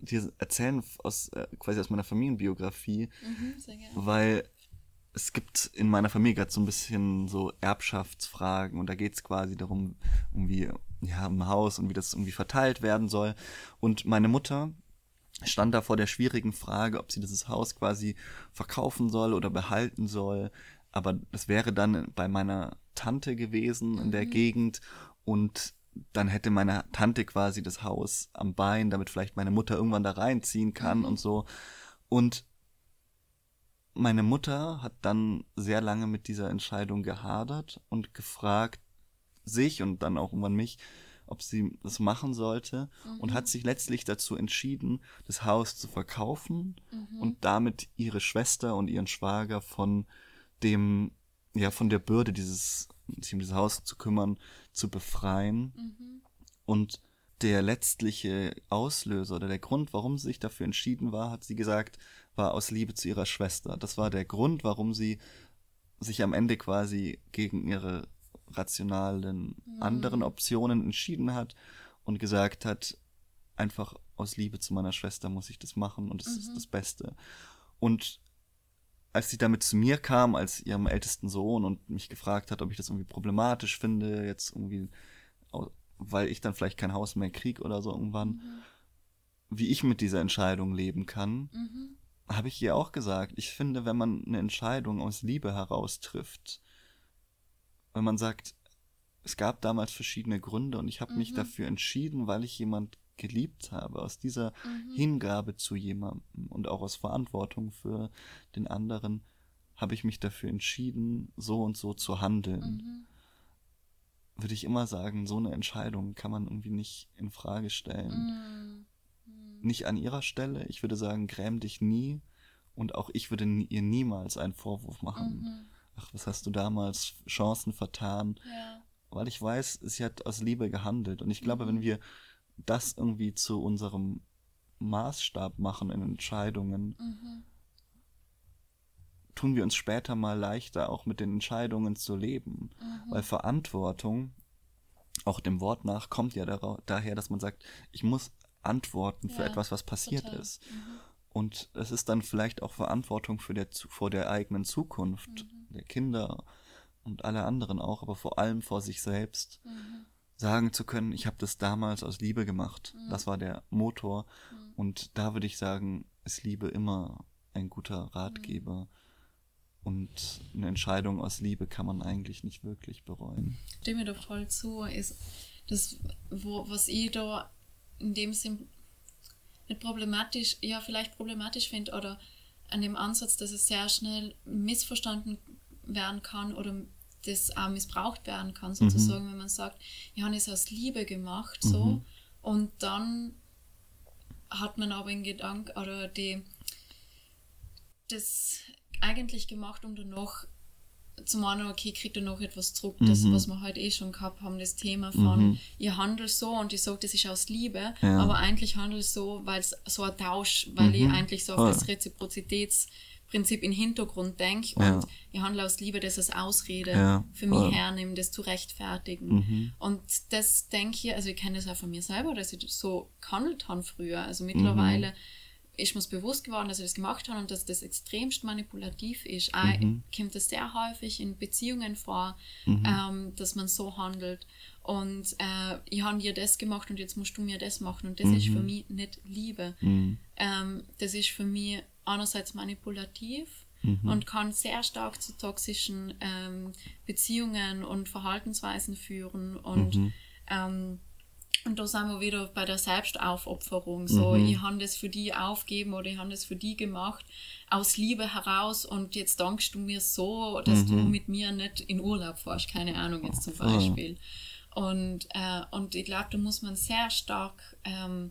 dir erzählen aus äh, quasi aus meiner Familienbiografie, mhm, weil es gibt in meiner Familie gerade so ein bisschen so Erbschaftsfragen und da geht es quasi darum, irgendwie, ja, im Haus und wie das irgendwie verteilt werden soll. Und meine Mutter stand da vor der schwierigen Frage, ob sie dieses Haus quasi verkaufen soll oder behalten soll aber es wäre dann bei meiner Tante gewesen in der mhm. Gegend und dann hätte meine Tante quasi das Haus am Bein, damit vielleicht meine Mutter irgendwann da reinziehen kann mhm. und so. Und meine Mutter hat dann sehr lange mit dieser Entscheidung gehadert und gefragt sich und dann auch irgendwann mich, ob sie das machen sollte mhm. und hat sich letztlich dazu entschieden, das Haus zu verkaufen mhm. und damit ihre Schwester und ihren Schwager von dem, ja, von der Bürde dieses, sich um dieses Haus zu kümmern, zu befreien. Mhm. Und der letztliche Auslöser oder der Grund, warum sie sich dafür entschieden war, hat sie gesagt, war aus Liebe zu ihrer Schwester. Das war der Grund, warum sie sich am Ende quasi gegen ihre rationalen mhm. anderen Optionen entschieden hat und gesagt hat, einfach aus Liebe zu meiner Schwester muss ich das machen und es mhm. ist das Beste. Und als sie damit zu mir kam, als ihrem ältesten Sohn und mich gefragt hat, ob ich das irgendwie problematisch finde, jetzt irgendwie, weil ich dann vielleicht kein Haus mehr krieg oder so irgendwann, mhm. wie ich mit dieser Entscheidung leben kann, mhm. Habe ich ihr auch gesagt, ich finde, wenn man eine Entscheidung aus Liebe heraus trifft, wenn man sagt, es gab damals verschiedene Gründe und ich habe mhm. mich dafür entschieden, weil ich jemand geliebt habe, aus dieser mhm. Hingabe zu jemandem und auch aus Verantwortung für den anderen, habe ich mich dafür entschieden, so und so zu handeln. Mhm. Würde ich immer sagen, so eine Entscheidung kann man irgendwie nicht in Frage stellen. Nicht an ihrer Stelle. Ich würde sagen, gräm dich nie. Und auch ich würde ihr niemals einen Vorwurf machen. Mhm. Ach, was hast du damals Chancen vertan? Ja. Weil ich weiß, sie hat aus Liebe gehandelt. Und ich glaube, wenn mhm. wir das irgendwie zu unserem Maßstab machen in Entscheidungen, mhm. tun wir uns später mal leichter, auch mit den Entscheidungen zu leben. Mhm. Weil Verantwortung, auch dem Wort nach, kommt ja daher, dass man sagt, ich muss antworten für ja, etwas, was passiert total. ist. Mhm. Und es ist dann vielleicht auch Verantwortung für der, vor der eigenen Zukunft, mhm. der Kinder und alle anderen auch, aber vor allem vor sich selbst. Mhm sagen zu können, ich habe das damals aus Liebe gemacht. Mhm. Das war der Motor. Mhm. Und da würde ich sagen, ist Liebe immer ein guter Ratgeber. Mhm. Und eine Entscheidung aus Liebe kann man eigentlich nicht wirklich bereuen. Stimme doch voll zu, ist das, wo, was ich da in dem Sinn nicht problematisch, ja, vielleicht problematisch finde oder an dem Ansatz, dass es sehr schnell missverstanden werden kann oder das auch missbraucht werden kann, sozusagen, mhm. wenn man sagt, ich habe es aus Liebe gemacht, so, mhm. und dann hat man aber in Gedanken oder die, das eigentlich gemacht, um danach zu meinen, okay, kriegt er noch etwas zurück, das, mhm. was wir heute eh schon gehabt haben, das Thema von, mhm. ihr handelt so und ich sage, das ist aus Liebe, ja. aber eigentlich handelt es so, weil es so ein Tausch, weil mhm. ich eigentlich so auf das Reziprozitätsprinzip im Hintergrund denke ja. und ich handle aus Liebe, das als Ausrede ja. für mich hernehme, das zu rechtfertigen. Mhm. Und das denke ich, also ich kenne das auch von mir selber, dass ich so gehandelt habe früher, also mittlerweile mhm ist mir bewusst geworden, dass ich das gemacht habe und dass das extremst manipulativ ist. Auch mhm. kommt das sehr häufig in Beziehungen vor, mhm. ähm, dass man so handelt. Und äh, ich habe dir das gemacht und jetzt musst du mir das machen. Und das mhm. ist für mich nicht Liebe. Mhm. Ähm, das ist für mich einerseits manipulativ mhm. und kann sehr stark zu toxischen ähm, Beziehungen und Verhaltensweisen führen. Und mhm. ähm, und da sind wir wieder bei der Selbstaufopferung. So, mhm. ich habe das für die aufgeben oder ich habe das für die gemacht, aus Liebe heraus und jetzt dankst du mir so, dass mhm. du mit mir nicht in Urlaub fährst, keine Ahnung jetzt zum Beispiel. Und, äh, und ich glaube, da muss man sehr stark ähm,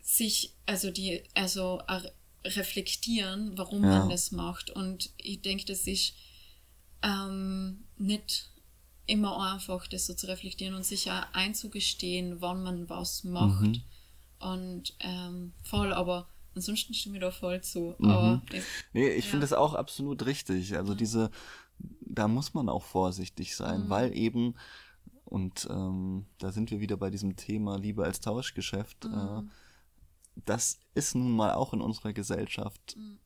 sich, also die, also reflektieren, warum ja. man das macht. Und ich denke, das ist ähm, nicht immer einfach das so zu reflektieren und sich ja einzugestehen, wann man was macht. Mhm. Und ähm, voll, aber ansonsten stimme ich da voll zu. Mhm. Aber ich, nee, ich ja. finde das auch absolut richtig. Also diese, da muss man auch vorsichtig sein, mhm. weil eben, und ähm, da sind wir wieder bei diesem Thema Liebe als Tauschgeschäft, äh, mhm. das ist nun mal auch in unserer Gesellschaft mhm.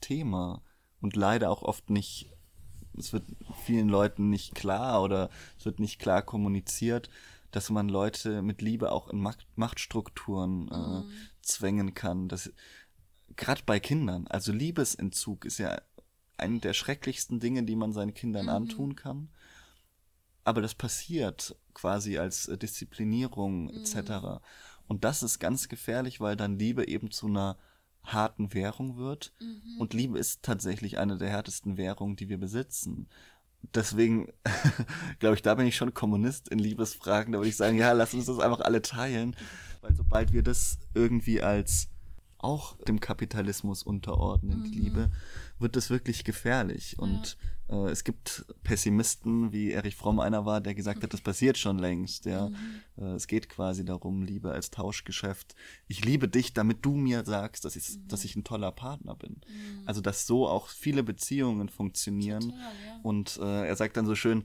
Thema und leider auch oft nicht es wird vielen Leuten nicht klar oder es wird nicht klar kommuniziert, dass man Leute mit Liebe auch in Macht, Machtstrukturen äh, mhm. zwängen kann. Gerade bei Kindern, also Liebesentzug ist ja eine der schrecklichsten Dinge, die man seinen Kindern mhm. antun kann. Aber das passiert quasi als Disziplinierung etc. Mhm. Und das ist ganz gefährlich, weil dann Liebe eben zu einer harten Währung wird. Mhm. Und Liebe ist tatsächlich eine der härtesten Währungen, die wir besitzen. Deswegen, [laughs] glaube ich, da bin ich schon Kommunist in Liebesfragen. Da würde ich sagen, ja, lass uns das einfach alle teilen. Weil sobald wir das irgendwie als auch dem Kapitalismus unterordnen, mhm. Liebe, wird es wirklich gefährlich. Ja. Und äh, es gibt Pessimisten, wie Erich Fromm einer war, der gesagt hat, das passiert schon längst. Ja, mhm. äh, es geht quasi darum, Liebe als Tauschgeschäft. Ich liebe dich, damit du mir sagst, dass ich, mhm. dass ich ein toller Partner bin. Mhm. Also dass so auch viele Beziehungen funktionieren. Total, ja. Und äh, er sagt dann so schön,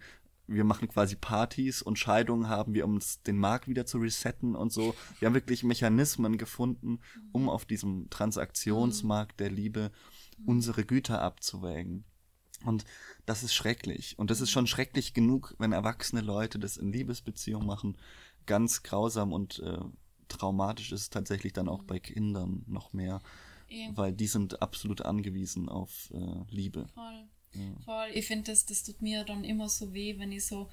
wir machen quasi Partys und Scheidungen haben wir, um uns den Markt wieder zu resetten und so. Wir haben wirklich Mechanismen gefunden, um mhm. auf diesem Transaktionsmarkt der Liebe mhm. Unsere Güter abzuwägen. Und das ist schrecklich. Und das ist schon schrecklich genug, wenn erwachsene Leute das in Liebesbeziehungen machen. Ganz grausam und äh, traumatisch ist es tatsächlich dann auch bei Kindern noch mehr. Eben. Weil die sind absolut angewiesen auf äh, Liebe. Voll. Voll. Ich finde, das, das tut mir dann immer so weh, wenn ich so,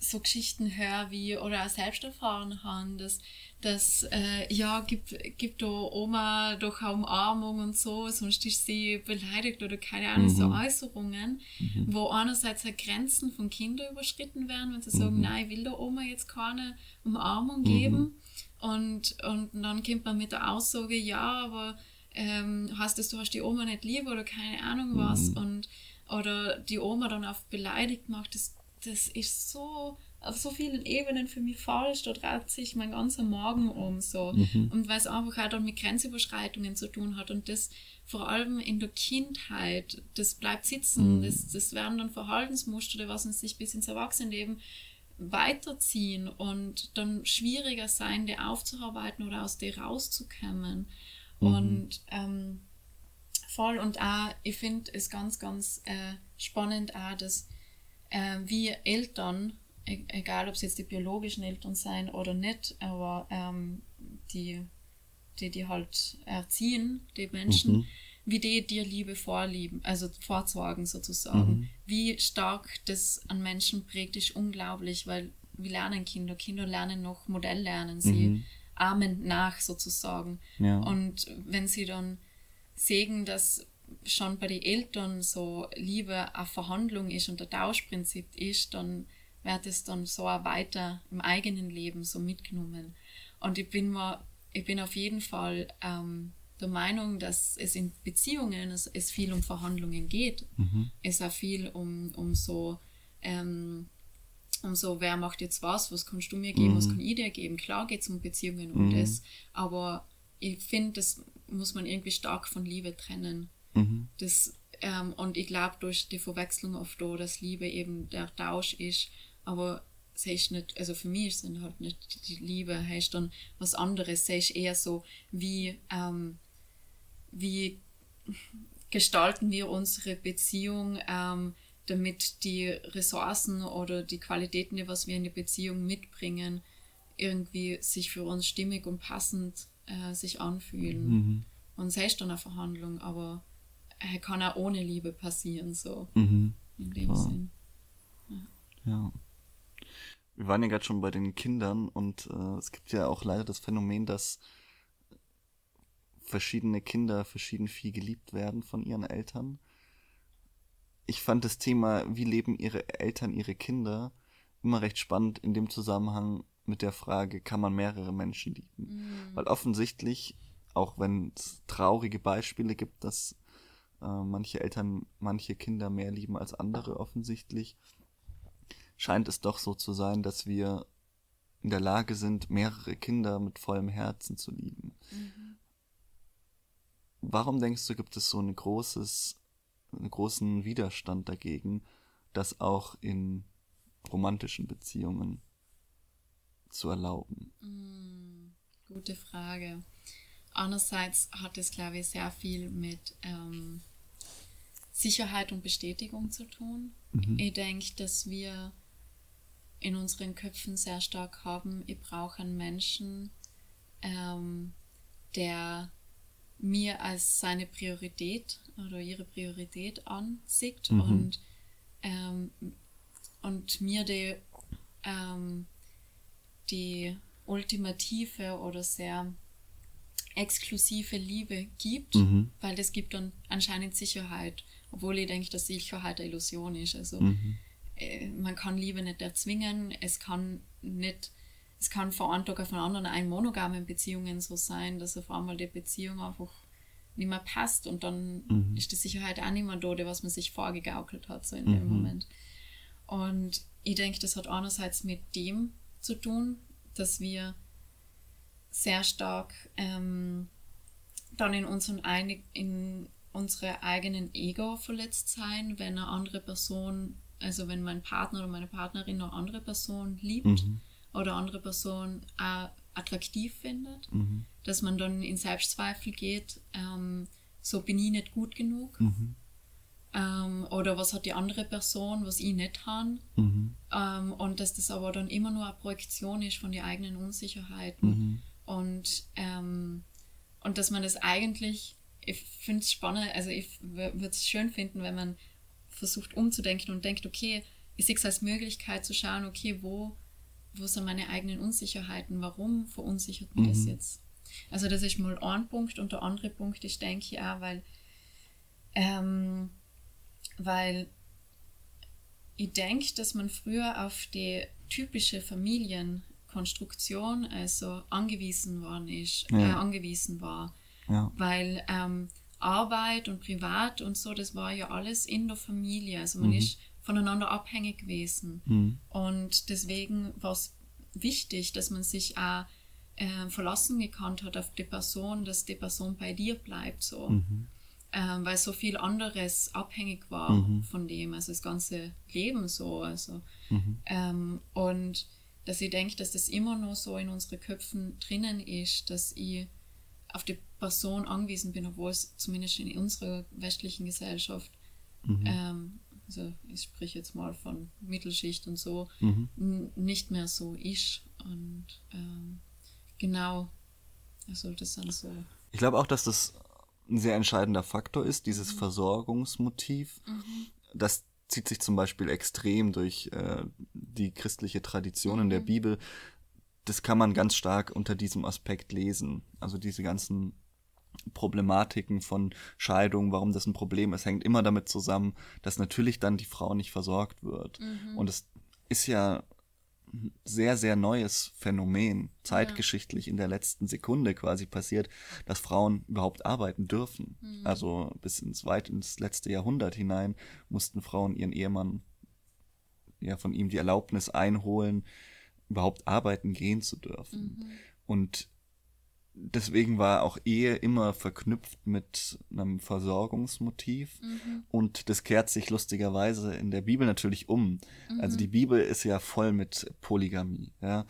so Geschichten höre, wie oder auch selbst erfahren habe, dass, dass äh, ja, gibt, gibt da Oma doch eine Umarmung und so, sonst ist sie beleidigt oder keine Ahnung, mhm. so Äußerungen, mhm. wo einerseits halt Grenzen von Kindern überschritten werden, wenn sie mhm. sagen, nein, ich will der Oma jetzt keine Umarmung geben. Mhm. Und, und dann kommt man mit der Aussage, ja, aber ähm, heißt das, du hast die Oma nicht lieb oder keine Ahnung was. Mhm. Und oder die Oma dann auf beleidigt macht, das, das ist so auf so vielen Ebenen für mich falsch, da dreht sich mein ganzer Morgen um so. Mhm. Und weil es einfach auch dann mit Grenzüberschreitungen zu tun hat und das vor allem in der Kindheit, das bleibt sitzen, mhm. das, das werden dann Verhaltensmuster, die was uns sich bis ins Erwachsenenleben weiterziehen und dann schwieriger sein, die aufzuarbeiten oder aus der rauszukommen. Mhm. Und ähm, voll und auch, ich finde es ganz, ganz äh, spannend auch, dass äh, wir Eltern e egal ob es jetzt die biologischen Eltern sein oder nicht, aber ähm, die, die, die halt erziehen, die Menschen, mhm. wie die dir Liebe vorlieben, also vorzeigen sozusagen. Mhm. Wie stark das an Menschen prägt, ist unglaublich, weil wir lernen Kinder. Kinder lernen noch Modell lernen, sie mhm. ahmen nach sozusagen. Ja. Und wenn sie dann sehen, dass schon bei den Eltern so Liebe eine Verhandlung ist und ein Tauschprinzip ist, dann wird es dann so auch weiter im eigenen Leben so mitgenommen. Und ich bin mal, ich bin auf jeden Fall ähm, der Meinung, dass es in Beziehungen es, es viel um Verhandlungen geht. Mhm. Es auch viel um, um so ähm, um so, wer macht jetzt was, was kannst du mir geben, mhm. was kann ich dir geben. Klar geht es um Beziehungen und mhm. das, aber ich finde, das muss man irgendwie stark von Liebe trennen. Mhm. Das, ähm, und ich glaube, durch die Verwechslung oft da, dass Liebe eben der Tausch ist, aber es ist nicht, also für mich ist es halt nicht die Liebe, heißt dann was anderes, es ist eher so, wie, ähm, wie gestalten wir unsere Beziehung, ähm, damit die Ressourcen oder die Qualitäten, die was wir in die Beziehung mitbringen, irgendwie sich für uns stimmig und passend äh, sich anfühlen. Mhm. Und es ist dann eine Verhandlung, aber er kann auch ohne Liebe passieren, so mhm. in dem Klar. Sinn. Ja. ja. Wir waren ja gerade schon bei den Kindern und äh, es gibt ja auch leider das Phänomen, dass verschiedene Kinder verschieden viel geliebt werden von ihren Eltern. Ich fand das Thema, wie leben ihre Eltern ihre Kinder, immer recht spannend in dem Zusammenhang mit der Frage, kann man mehrere Menschen lieben? Mhm. Weil offensichtlich, auch wenn es traurige Beispiele gibt, dass äh, manche Eltern manche Kinder mehr lieben als andere offensichtlich, scheint es doch so zu sein, dass wir in der Lage sind, mehrere Kinder mit vollem Herzen zu lieben. Mhm. Warum denkst du, gibt es so ein großes, einen großen Widerstand dagegen, das auch in romantischen Beziehungen zu erlauben? Mm, gute Frage. Andererseits hat es, glaube ich, sehr viel mit ähm, Sicherheit und Bestätigung zu tun. Mhm. Ich denke, dass wir in unseren Köpfen sehr stark haben, ich brauche einen Menschen, ähm, der mir als seine Priorität oder ihre Priorität ansieht mhm. und, ähm, und mir die, ähm, die ultimative oder sehr exklusive Liebe gibt, mhm. weil das gibt dann anscheinend Sicherheit, obwohl ich denke, dass Sicherheit eine Illusion ist. Also mhm. äh, man kann Liebe nicht erzwingen, es kann nicht, es kann von einem Tag auf den anderen ein monogamen Beziehungen so sein, dass auf einmal die Beziehung einfach nicht mehr passt und dann mhm. ist die Sicherheit auch nicht mehr da, was man sich vorgegaukelt hat, so in dem mhm. Moment. Und ich denke, das hat einerseits mit dem zu tun, dass wir sehr stark ähm, dann in, unseren einig, in unsere eigenen Ego verletzt sein, wenn eine andere Person, also wenn mein Partner oder meine Partnerin eine andere Person liebt mhm. oder andere Person auch attraktiv findet, mhm. dass man dann in Selbstzweifel geht, ähm, so bin ich nicht gut genug. Mhm. Ähm, oder was hat die andere Person, was ich nicht habe. Mhm. Ähm, und dass das aber dann immer nur eine Projektion ist von den eigenen Unsicherheiten. Mhm. Und, ähm, und dass man das eigentlich, ich finde es spannend, also ich würde es schön finden, wenn man versucht umzudenken und denkt, okay, ich sehe es als Möglichkeit zu schauen, okay, wo, wo sind meine eigenen Unsicherheiten, warum verunsichert mich mhm. das jetzt? Also das ist mal ein Punkt und der andere Punkt ist, denke ich auch, weil, ähm, weil ich denke, dass man früher auf die typische Familien Konstruktion also angewiesen worden ist, ja. äh, angewiesen war. Ja. Weil ähm, Arbeit und Privat und so, das war ja alles in der Familie. Also man mhm. ist voneinander abhängig gewesen. Mhm. Und deswegen war es wichtig, dass man sich auch äh, verlassen gekannt hat auf die Person, dass die Person bei dir bleibt. So. Mhm. Ähm, weil so viel anderes abhängig war mhm. von dem, also das ganze Leben so. Also. Mhm. Ähm, und dass ich denke, dass das immer noch so in unseren Köpfen drinnen ist, dass ich auf die Person angewiesen bin, obwohl es zumindest in unserer westlichen Gesellschaft mhm. ähm, also ich spreche jetzt mal von Mittelschicht und so, mhm. nicht mehr so ist. Und ähm, genau, also das dann so. Ich glaube auch, dass das ein sehr entscheidender Faktor ist, dieses mhm. Versorgungsmotiv. Mhm. Zieht sich zum Beispiel extrem durch äh, die christliche Tradition in der mhm. Bibel. Das kann man ganz stark unter diesem Aspekt lesen. Also diese ganzen Problematiken von Scheidung, warum das ein Problem ist, hängt immer damit zusammen, dass natürlich dann die Frau nicht versorgt wird. Mhm. Und es ist ja sehr, sehr neues Phänomen, zeitgeschichtlich ja. in der letzten Sekunde quasi passiert, dass Frauen überhaupt arbeiten dürfen. Mhm. Also bis ins weit ins letzte Jahrhundert hinein mussten Frauen ihren Ehemann ja von ihm die Erlaubnis einholen, überhaupt arbeiten gehen zu dürfen. Mhm. Und deswegen war auch Ehe immer verknüpft mit einem Versorgungsmotiv mhm. und das kehrt sich lustigerweise in der Bibel natürlich um. Mhm. Also die Bibel ist ja voll mit Polygamie. Ja.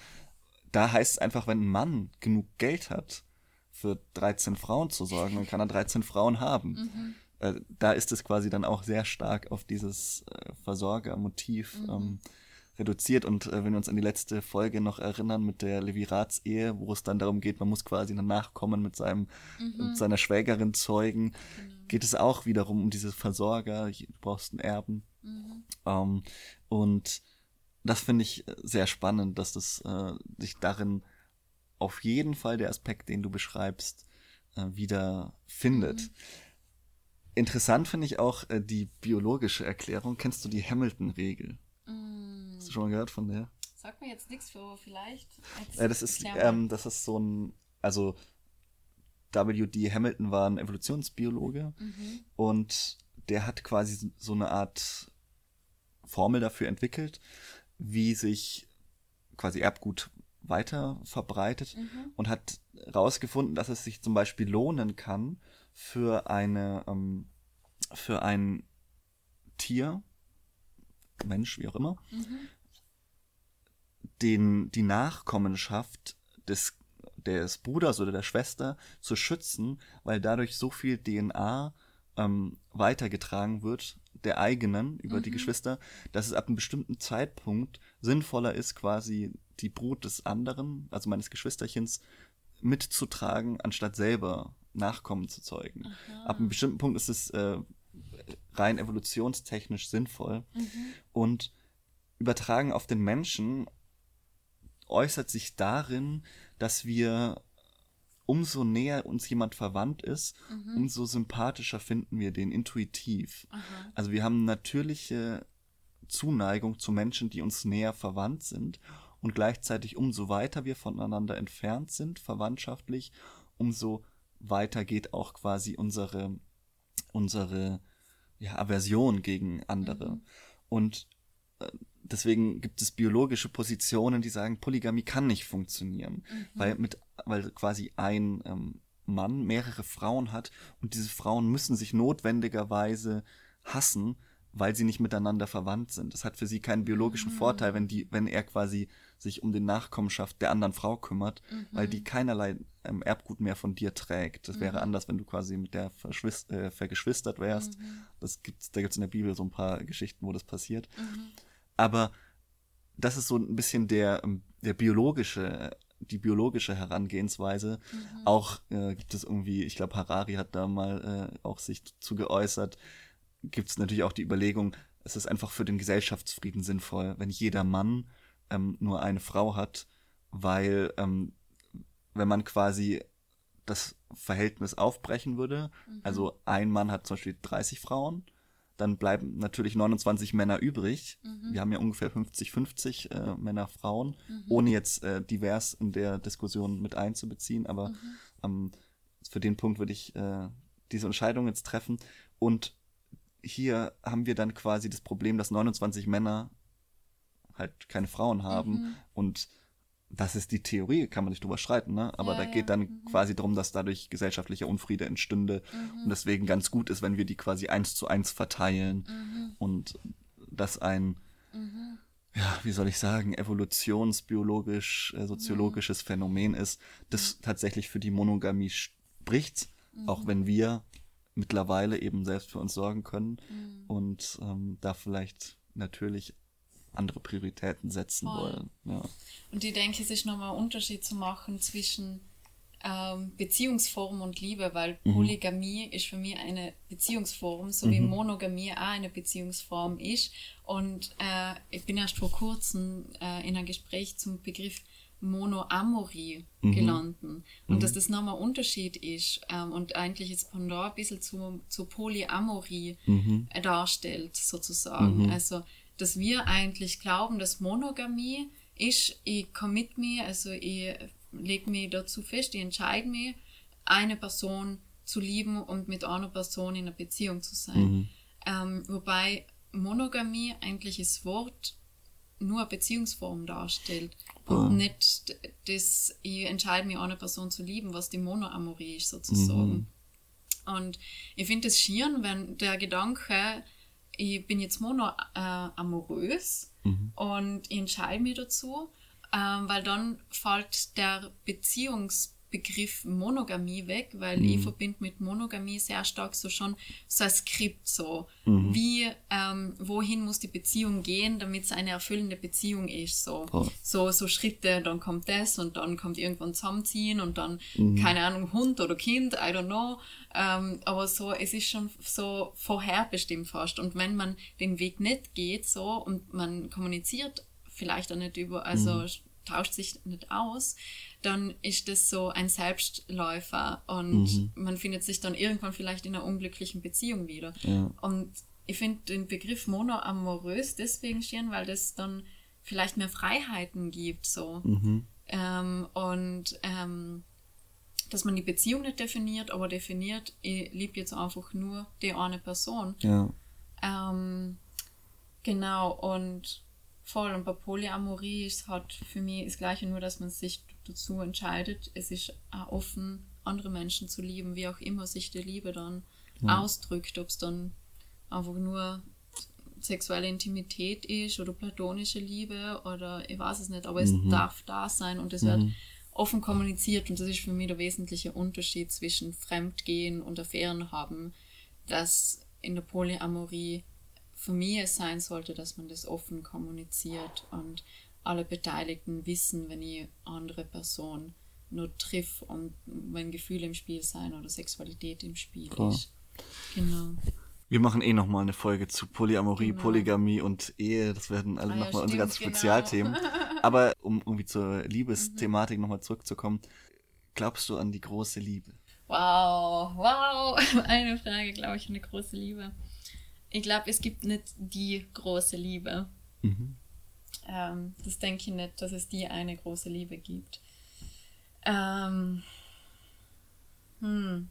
Da heißt es einfach, wenn ein Mann genug Geld hat, für 13 Frauen zu sorgen, dann kann er 13 Frauen haben. Mhm. Äh, da ist es quasi dann auch sehr stark auf dieses äh, Versorgermotiv mhm. ähm, reduziert. Und äh, wenn wir uns an die letzte Folge noch erinnern mit der Levirats-Ehe, wo es dann darum geht, man muss quasi einen Nachkommen mit, seinem, mhm. mit seiner Schwägerin zeugen, genau. geht es auch wiederum um diese Versorger, du brauchst einen Erben. Mhm. Ähm, und das finde ich sehr spannend, dass das äh, sich darin auf jeden Fall der Aspekt, den du beschreibst, äh, wieder findet. Mhm. Interessant finde ich auch äh, die biologische Erklärung. Kennst du die Hamilton-Regel? Hast du schon mal gehört von der? Sag mir jetzt nichts für vielleicht. Äh, das, ist, ähm, das ist so ein, also W.D. Hamilton war ein Evolutionsbiologe mhm. und der hat quasi so eine Art Formel dafür entwickelt, wie sich quasi Erbgut weiter verbreitet mhm. und hat herausgefunden, dass es sich zum Beispiel lohnen kann für eine ähm, für ein Tier, Mensch, wie auch immer, mhm den, die Nachkommenschaft des, des Bruders oder der Schwester zu schützen, weil dadurch so viel DNA ähm, weitergetragen wird, der eigenen über mhm. die Geschwister, dass es ab einem bestimmten Zeitpunkt sinnvoller ist, quasi die Brut des anderen, also meines Geschwisterchens, mitzutragen, anstatt selber Nachkommen zu zeugen. Aha. Ab einem bestimmten Punkt ist es äh, rein evolutionstechnisch sinnvoll. Mhm. Und übertragen auf den Menschen äußert sich darin, dass wir umso näher uns jemand verwandt ist, mhm. umso sympathischer finden wir den intuitiv. Aha. Also wir haben natürliche Zuneigung zu Menschen, die uns näher verwandt sind und gleichzeitig umso weiter wir voneinander entfernt sind, verwandtschaftlich, umso weiter geht auch quasi unsere, unsere ja, Aversion gegen andere. Mhm. Und äh, deswegen gibt es biologische Positionen, die sagen, Polygamie kann nicht funktionieren, mhm. weil mit, weil quasi ein ähm, Mann mehrere Frauen hat und diese Frauen müssen sich notwendigerweise hassen, weil sie nicht miteinander verwandt sind. Das hat für sie keinen biologischen mhm. Vorteil, wenn die, wenn er quasi sich um die Nachkommenschaft der anderen Frau kümmert, mhm. weil die keinerlei ähm, Erbgut mehr von dir trägt. Das mhm. wäre anders, wenn du quasi mit der äh, vergeschwistert wärst. Mhm. Das gibt's, da gibt es in der Bibel so ein paar Geschichten, wo das passiert. Aber das ist so ein bisschen der, ähm, der biologische, die biologische Herangehensweise. Mhm. Auch äh, gibt es irgendwie, ich glaube, Harari hat da mal äh, auch sich zu geäußert, gibt es natürlich auch die Überlegung, es ist einfach für den Gesellschaftsfrieden sinnvoll, wenn jeder Mann ähm, nur eine Frau hat, weil ähm, wenn man quasi das Verhältnis aufbrechen würde, mhm. also ein Mann hat zum Beispiel 30 Frauen, dann bleiben natürlich 29 Männer übrig. Mhm. Wir haben ja ungefähr 50-50 äh, Männer, Frauen, mhm. ohne jetzt äh, divers in der Diskussion mit einzubeziehen. Aber mhm. ähm, für den Punkt würde ich äh, diese Entscheidung jetzt treffen. Und hier haben wir dann quasi das Problem, dass 29 Männer halt keine Frauen haben mhm. und das ist die Theorie, kann man nicht drüber streiten, ne? Aber ja, da geht ja. dann mhm. quasi darum, dass dadurch gesellschaftlicher Unfriede entstünde mhm. und deswegen ganz gut ist, wenn wir die quasi eins zu eins verteilen mhm. und das ein, mhm. ja, wie soll ich sagen, evolutionsbiologisch, äh, soziologisches Phänomen ist, das mhm. tatsächlich für die Monogamie spricht, auch wenn wir mittlerweile eben selbst für uns sorgen können mhm. und ähm, da vielleicht natürlich andere Prioritäten setzen Voll. wollen. Ja. Und ich denke, es ist nochmal ein Unterschied zu machen zwischen ähm, Beziehungsform und Liebe, weil mhm. Polygamie ist für mich eine Beziehungsform, so mhm. wie Monogamie auch eine Beziehungsform ist. Und äh, ich bin erst vor kurzem äh, in einem Gespräch zum Begriff Monoamorie mhm. gelandet. Und mhm. dass das nochmal ein Unterschied ist ähm, und eigentlich jetzt Pendant ein bisschen zu, zu Polyamorie äh, darstellt, sozusagen. Mhm. Also, dass wir eigentlich glauben, dass Monogamie ist, ich commit mich, also ich lege mich dazu fest, ich entscheide mich, eine Person zu lieben und mit einer Person in einer Beziehung zu sein. Mhm. Ähm, wobei Monogamie eigentlich das Wort nur eine Beziehungsform darstellt und oh. nicht das, ich entscheide mich, eine Person zu lieben, was die Monoamorie ist sozusagen. Mhm. Und ich finde es schieren, wenn der Gedanke, ich bin jetzt monoamorös äh, mhm. und ich entscheide mich dazu, ähm, weil dann fällt der Beziehungsbegriff Monogamie weg, weil mhm. ich verbinde mit Monogamie sehr stark so schon so ein Skript so, mhm. wie, ähm, wohin muss die Beziehung gehen, damit es eine erfüllende Beziehung ist, so. Oh. so, so Schritte, dann kommt das und dann kommt irgendwann zusammenziehen und dann, mhm. keine Ahnung, Hund oder Kind, I don't know, ähm, aber so, es ist schon so vorherbestimmt fast und wenn man den Weg nicht geht so und man kommuniziert vielleicht auch nicht über, also mhm. Tauscht sich nicht aus, dann ist das so ein Selbstläufer und mhm. man findet sich dann irgendwann vielleicht in einer unglücklichen Beziehung wieder. Ja. Und ich finde den Begriff monoamorös deswegen schön, weil das dann vielleicht mehr Freiheiten gibt, so. Mhm. Ähm, und ähm, dass man die Beziehung nicht definiert, aber definiert, ich liebe jetzt einfach nur die eine Person. Ja. Ähm, genau, und Voll, und bei Polyamorie ist halt für mich das Gleiche, nur dass man sich dazu entscheidet, es ist auch offen, andere Menschen zu lieben, wie auch immer sich die Liebe dann ja. ausdrückt, ob es dann einfach nur sexuelle Intimität ist oder platonische Liebe oder ich weiß es nicht, aber es mhm. darf da sein und es mhm. wird offen kommuniziert und das ist für mich der wesentliche Unterschied zwischen Fremdgehen und Affären haben, dass in der Polyamorie für mich es sein sollte, dass man das offen kommuniziert und alle Beteiligten wissen, wenn ich andere Person nur triff und wenn Gefühle im Spiel sein oder Sexualität im Spiel Klar. ist. Genau. Wir machen eh nochmal eine Folge zu Polyamorie, genau. Polygamie und Ehe. Das werden alle ah, nochmal ja, unsere ganzen genau. Spezialthemen. [laughs] Aber um irgendwie zur Liebesthematik mhm. nochmal zurückzukommen, glaubst du an die große Liebe? Wow, wow. [laughs] Eine Frage, glaube ich, eine große Liebe ich glaube, es gibt nicht die große Liebe. Mhm. Ähm, das denke ich nicht, dass es die eine große Liebe gibt. Ähm, hm.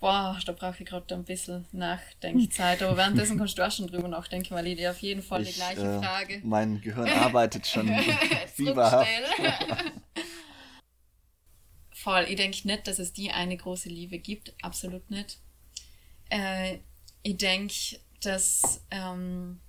Boah, da brauche ich gerade ein bisschen Nachdenkzeit. Aber währenddessen kannst du auch schon drüber nachdenken, weil ich dir auf jeden Fall ich, die gleiche äh, Frage. Mein Gehirn [laughs] arbeitet schon fieberhaft. [laughs] Voll, ich denke nicht, dass es die eine große Liebe gibt. Absolut nicht. Äh, ich denke, dass, ähm,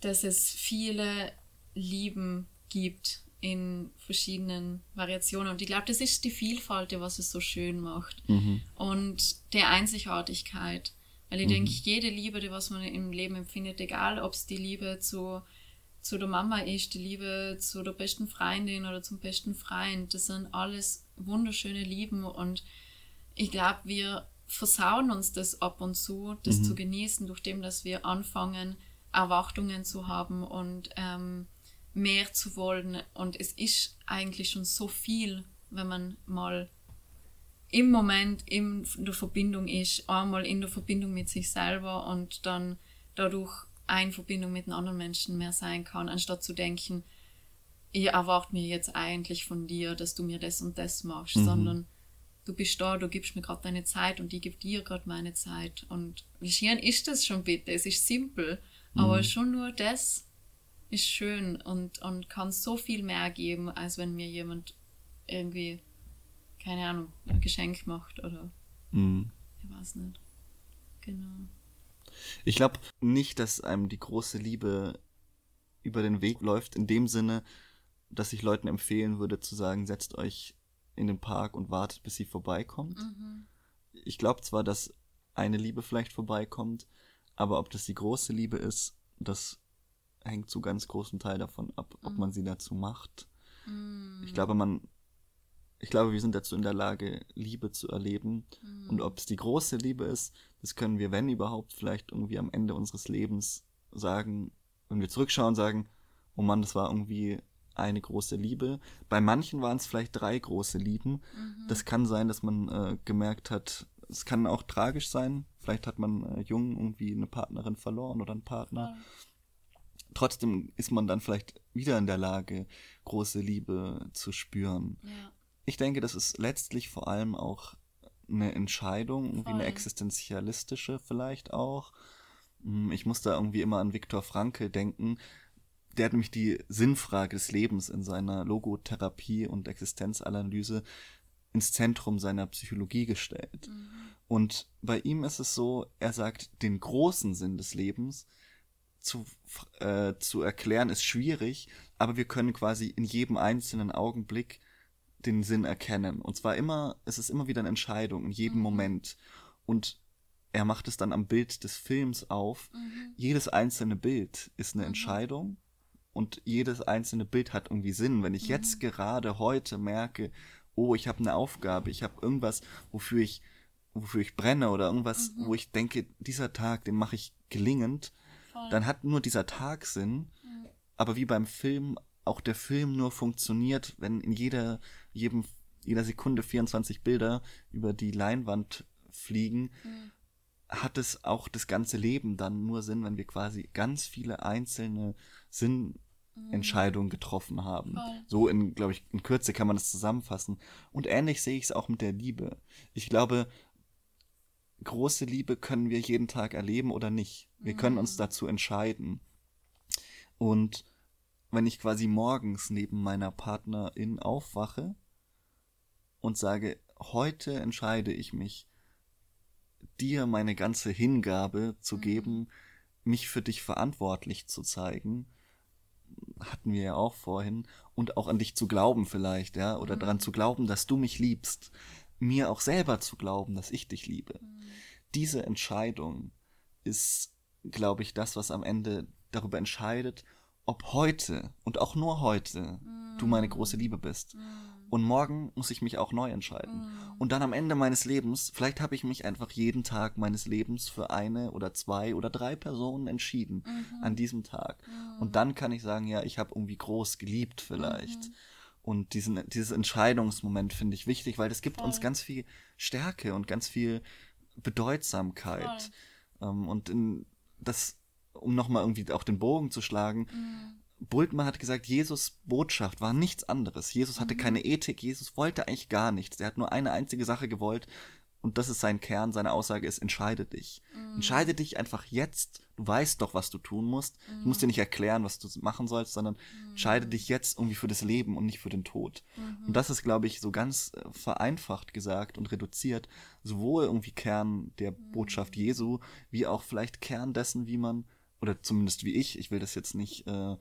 dass es viele Lieben gibt in verschiedenen Variationen. Und ich glaube, das ist die Vielfalt, was es so schön macht. Mhm. Und der Einzigartigkeit. Weil ich mhm. denke, jede Liebe, die was man im Leben empfindet, egal ob es die Liebe zu, zu der Mama ist, die Liebe zu der besten Freundin oder zum besten Freund, das sind alles wunderschöne Lieben und ich glaube, wir versauen uns das ab und zu, das mhm. zu genießen, durch dem, dass wir anfangen, Erwartungen zu haben und ähm, mehr zu wollen. Und es ist eigentlich schon so viel, wenn man mal im Moment in der Verbindung ist, einmal in der Verbindung mit sich selber und dann dadurch eine Verbindung mit einem anderen Menschen mehr sein kann, anstatt zu denken, ich erwarte mir jetzt eigentlich von dir, dass du mir das und das machst, mhm. sondern du bist da, du gibst mir gerade deine Zeit und ich gebe dir gerade meine Zeit. Und wie schön ist das schon bitte? Es ist simpel, mhm. aber schon nur das ist schön und, und kann so viel mehr geben, als wenn mir jemand irgendwie, keine Ahnung, ein Geschenk macht oder mhm. ich weiß nicht. Genau. Ich glaube nicht, dass einem die große Liebe über den Weg läuft, in dem Sinne, dass ich Leuten empfehlen würde zu sagen, setzt euch in den Park und wartet, bis sie vorbeikommt. Mhm. Ich glaube zwar, dass eine Liebe vielleicht vorbeikommt, aber ob das die große Liebe ist, das hängt zu ganz großen Teil davon ab, ob mhm. man sie dazu macht. Mhm. Ich glaube, man, ich glaube, wir sind dazu in der Lage, Liebe zu erleben. Mhm. Und ob es die große Liebe ist, das können wir, wenn überhaupt, vielleicht irgendwie am Ende unseres Lebens sagen, wenn wir zurückschauen, sagen, oh Mann, das war irgendwie eine große Liebe. Bei manchen waren es vielleicht drei große Lieben. Mhm. Das kann sein, dass man äh, gemerkt hat, es kann auch tragisch sein. Vielleicht hat man äh, jung irgendwie eine Partnerin verloren oder einen Partner. Ja. Trotzdem ist man dann vielleicht wieder in der Lage, große Liebe zu spüren. Ja. Ich denke, das ist letztlich vor allem auch eine Entscheidung, irgendwie Voll. eine existenzialistische vielleicht auch. Hm, ich muss da irgendwie immer an Viktor Frankl denken, der hat nämlich die Sinnfrage des Lebens in seiner Logotherapie und Existenzanalyse ins Zentrum seiner Psychologie gestellt. Mhm. Und bei ihm ist es so, er sagt, den großen Sinn des Lebens zu, äh, zu erklären ist schwierig, aber wir können quasi in jedem einzelnen Augenblick den Sinn erkennen. Und zwar immer, es ist immer wieder eine Entscheidung, in jedem mhm. Moment. Und er macht es dann am Bild des Films auf. Mhm. Jedes einzelne Bild ist eine mhm. Entscheidung und jedes einzelne Bild hat irgendwie Sinn. Wenn ich mhm. jetzt gerade heute merke, oh, ich habe eine Aufgabe, ich habe irgendwas, wofür ich, wofür ich brenne oder irgendwas, mhm. wo ich denke, dieser Tag, den mache ich gelingend, Voll. dann hat nur dieser Tag Sinn. Mhm. Aber wie beim Film, auch der Film nur funktioniert, wenn in jeder, jedem, jeder Sekunde 24 Bilder über die Leinwand fliegen, mhm. hat es auch das ganze Leben dann nur Sinn, wenn wir quasi ganz viele einzelne Sinn Mhm. Entscheidungen getroffen haben. Voll. So in, glaube ich, in Kürze kann man das zusammenfassen. Und ähnlich sehe ich es auch mit der Liebe. Ich glaube, große Liebe können wir jeden Tag erleben oder nicht. Wir mhm. können uns mhm. dazu entscheiden. Und wenn ich quasi morgens neben meiner Partnerin aufwache und sage, heute entscheide ich mich, dir meine ganze Hingabe zu mhm. geben, mich für dich verantwortlich zu zeigen, hatten wir ja auch vorhin, und auch an dich zu glauben vielleicht, ja, oder mhm. daran zu glauben, dass du mich liebst, mir auch selber zu glauben, dass ich dich liebe. Mhm. Diese Entscheidung ist, glaube ich, das, was am Ende darüber entscheidet, ob heute und auch nur heute mm. du meine große Liebe bist. Und morgen muss ich mich auch neu entscheiden. Mm. Und dann am Ende meines Lebens, vielleicht habe ich mich einfach jeden Tag meines Lebens für eine oder zwei oder drei Personen entschieden -hmm. an diesem Tag. Mm. Und dann kann ich sagen, ja, ich habe irgendwie groß geliebt vielleicht. -hmm. Und diesen, dieses Entscheidungsmoment finde ich wichtig, weil das gibt Voll. uns ganz viel Stärke und ganz viel Bedeutsamkeit. Ähm, und in, das um nochmal irgendwie auch den Bogen zu schlagen, mhm. Bultmann hat gesagt, Jesus Botschaft war nichts anderes. Jesus hatte mhm. keine Ethik, Jesus wollte eigentlich gar nichts. Er hat nur eine einzige Sache gewollt und das ist sein Kern, seine Aussage ist, entscheide dich. Mhm. Entscheide dich einfach jetzt. Du weißt doch, was du tun musst. Mhm. Ich muss dir nicht erklären, was du machen sollst, sondern mhm. entscheide dich jetzt irgendwie für das Leben und nicht für den Tod. Mhm. Und das ist, glaube ich, so ganz äh, vereinfacht gesagt und reduziert, sowohl irgendwie Kern der mhm. Botschaft Jesu, wie auch vielleicht Kern dessen, wie man oder zumindest wie ich, ich will das jetzt nicht äh,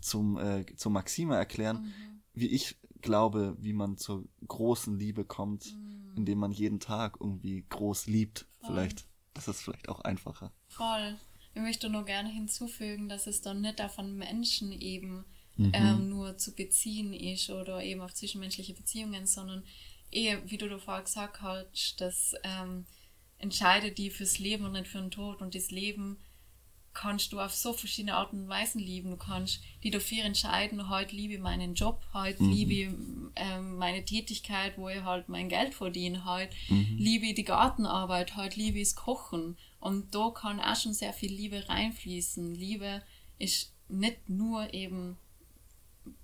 zum, äh, zur Maxime erklären, mhm. wie ich glaube, wie man zur großen Liebe kommt, mhm. indem man jeden Tag irgendwie groß liebt. Voll. Vielleicht, das ist vielleicht auch einfacher. Voll. Ich möchte nur gerne hinzufügen, dass es dann nicht davon Menschen eben mhm. ähm, nur zu beziehen ist oder eben auf zwischenmenschliche Beziehungen, sondern eher, wie du davor gesagt hast, dass ähm, entscheide die fürs Leben und nicht für den Tod und das Leben kannst du auf so verschiedene Arten und Weisen lieben. Du kannst die dafür entscheiden, heute liebe ich meinen Job, heute mhm. liebe ich ähm, meine Tätigkeit, wo ich halt mein Geld verdiene, heute mhm. liebe ich die Gartenarbeit, heute liebe ich das Kochen. Und da kann auch schon sehr viel Liebe reinfließen. Liebe ist nicht nur eben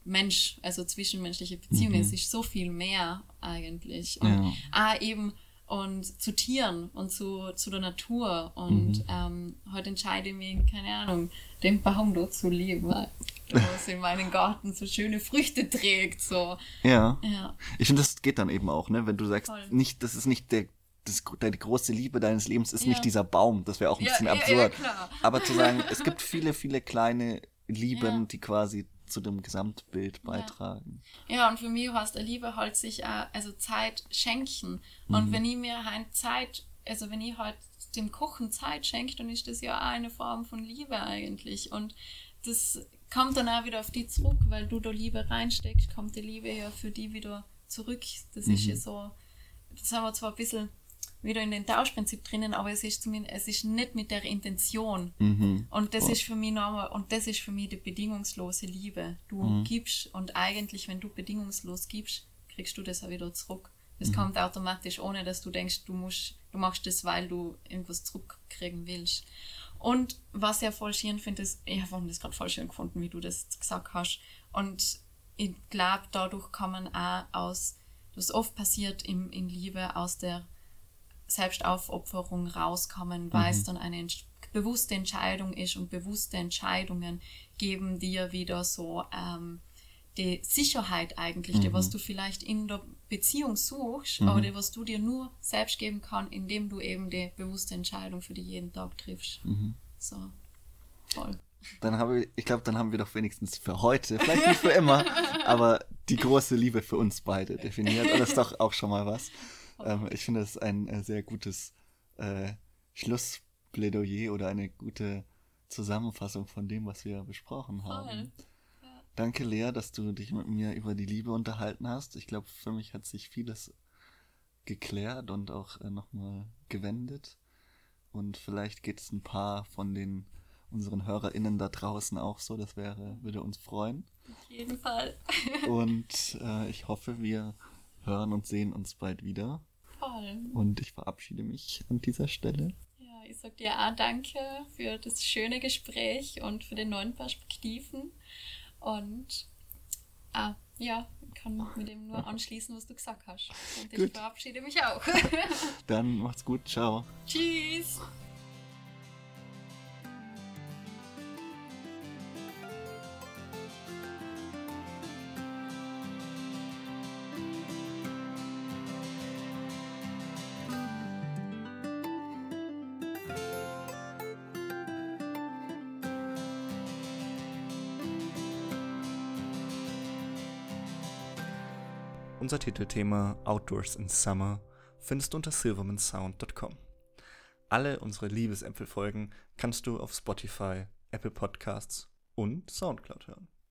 Mensch, also zwischenmenschliche Beziehungen, mhm. es ist so viel mehr eigentlich. Und ja. auch eben und zu Tieren und zu, zu der Natur. Und mhm. ähm, heute entscheide ich mich, keine Ahnung, den Baum dort zu lieben, weil [laughs] es in meinem Garten so schöne Früchte trägt. So. Ja. ja. Ich finde, das geht dann eben auch, ne? Wenn du sagst, nicht, das ist nicht der das, die große Liebe deines Lebens ist ja. nicht dieser Baum. Das wäre auch ein ja, bisschen absurd. Aber zu sagen, [laughs] es gibt viele, viele kleine Lieben, die quasi zu dem Gesamtbild beitragen. Ja, ja und für mich heißt der Liebe halt sich auch, also Zeit schenken. Und mhm. wenn ich mir halt Zeit, also wenn ich halt dem Kochen Zeit schenke, dann ist das ja auch eine Form von Liebe eigentlich. Und das kommt dann auch wieder auf die zurück, weil du da Liebe reinsteckst, kommt die Liebe ja für die wieder zurück. Das mhm. ist ja so, das haben wir zwar ein bisschen wieder in den Tauschprinzip drinnen, aber es ist zumindest, es ist nicht mit der Intention. Mhm. Und das oh. ist für mich nochmal, und das ist für mich die bedingungslose Liebe. Du mhm. gibst und eigentlich, wenn du bedingungslos gibst, kriegst du das auch wieder zurück. Es mhm. kommt automatisch, ohne dass du denkst, du musst, du machst das, weil du irgendwas zurückkriegen willst. Und was ich voll schön finde, ist, ich habe das gerade voll schön gefunden, wie du das gesagt hast. Und ich glaube, dadurch kann man auch aus, das oft passiert im, in Liebe, aus der Selbstaufopferung rauskommen, weil mhm. es dann eine bewusste Entscheidung ist und bewusste Entscheidungen geben dir wieder so ähm, die Sicherheit eigentlich, mhm. die was du vielleicht in der Beziehung suchst, mhm. aber die was du dir nur selbst geben kann, indem du eben die bewusste Entscheidung für die jeden Tag triffst. Mhm. So, voll. Dann habe ich, ich glaube, dann haben wir doch wenigstens für heute, vielleicht nicht für [laughs] immer, aber die große Liebe für uns beide definiert. Und das ist doch auch schon mal was. Ähm, ich finde, das ist ein äh, sehr gutes äh, Schlussplädoyer oder eine gute Zusammenfassung von dem, was wir besprochen haben. Ja. Danke, Lea, dass du dich mit mir über die Liebe unterhalten hast. Ich glaube, für mich hat sich vieles geklärt und auch äh, nochmal gewendet. Und vielleicht geht es ein paar von den unseren HörerInnen da draußen auch so. Das wäre, würde uns freuen. Auf jeden Fall. [laughs] und äh, ich hoffe, wir hören und sehen uns bald wieder. Voll. Und ich verabschiede mich an dieser Stelle. Ja, ich sage dir auch danke für das schöne Gespräch und für die neuen Perspektiven. Und ah, ja, ich kann mit dem nur anschließen, was du gesagt hast. Und ich verabschiede mich auch. [laughs] Dann macht's gut. Ciao. Tschüss. Unser Titelthema Outdoors in Summer findest du unter silvermansound.com. Alle unsere Liebesäpfelfolgen kannst du auf Spotify, Apple Podcasts und Soundcloud hören.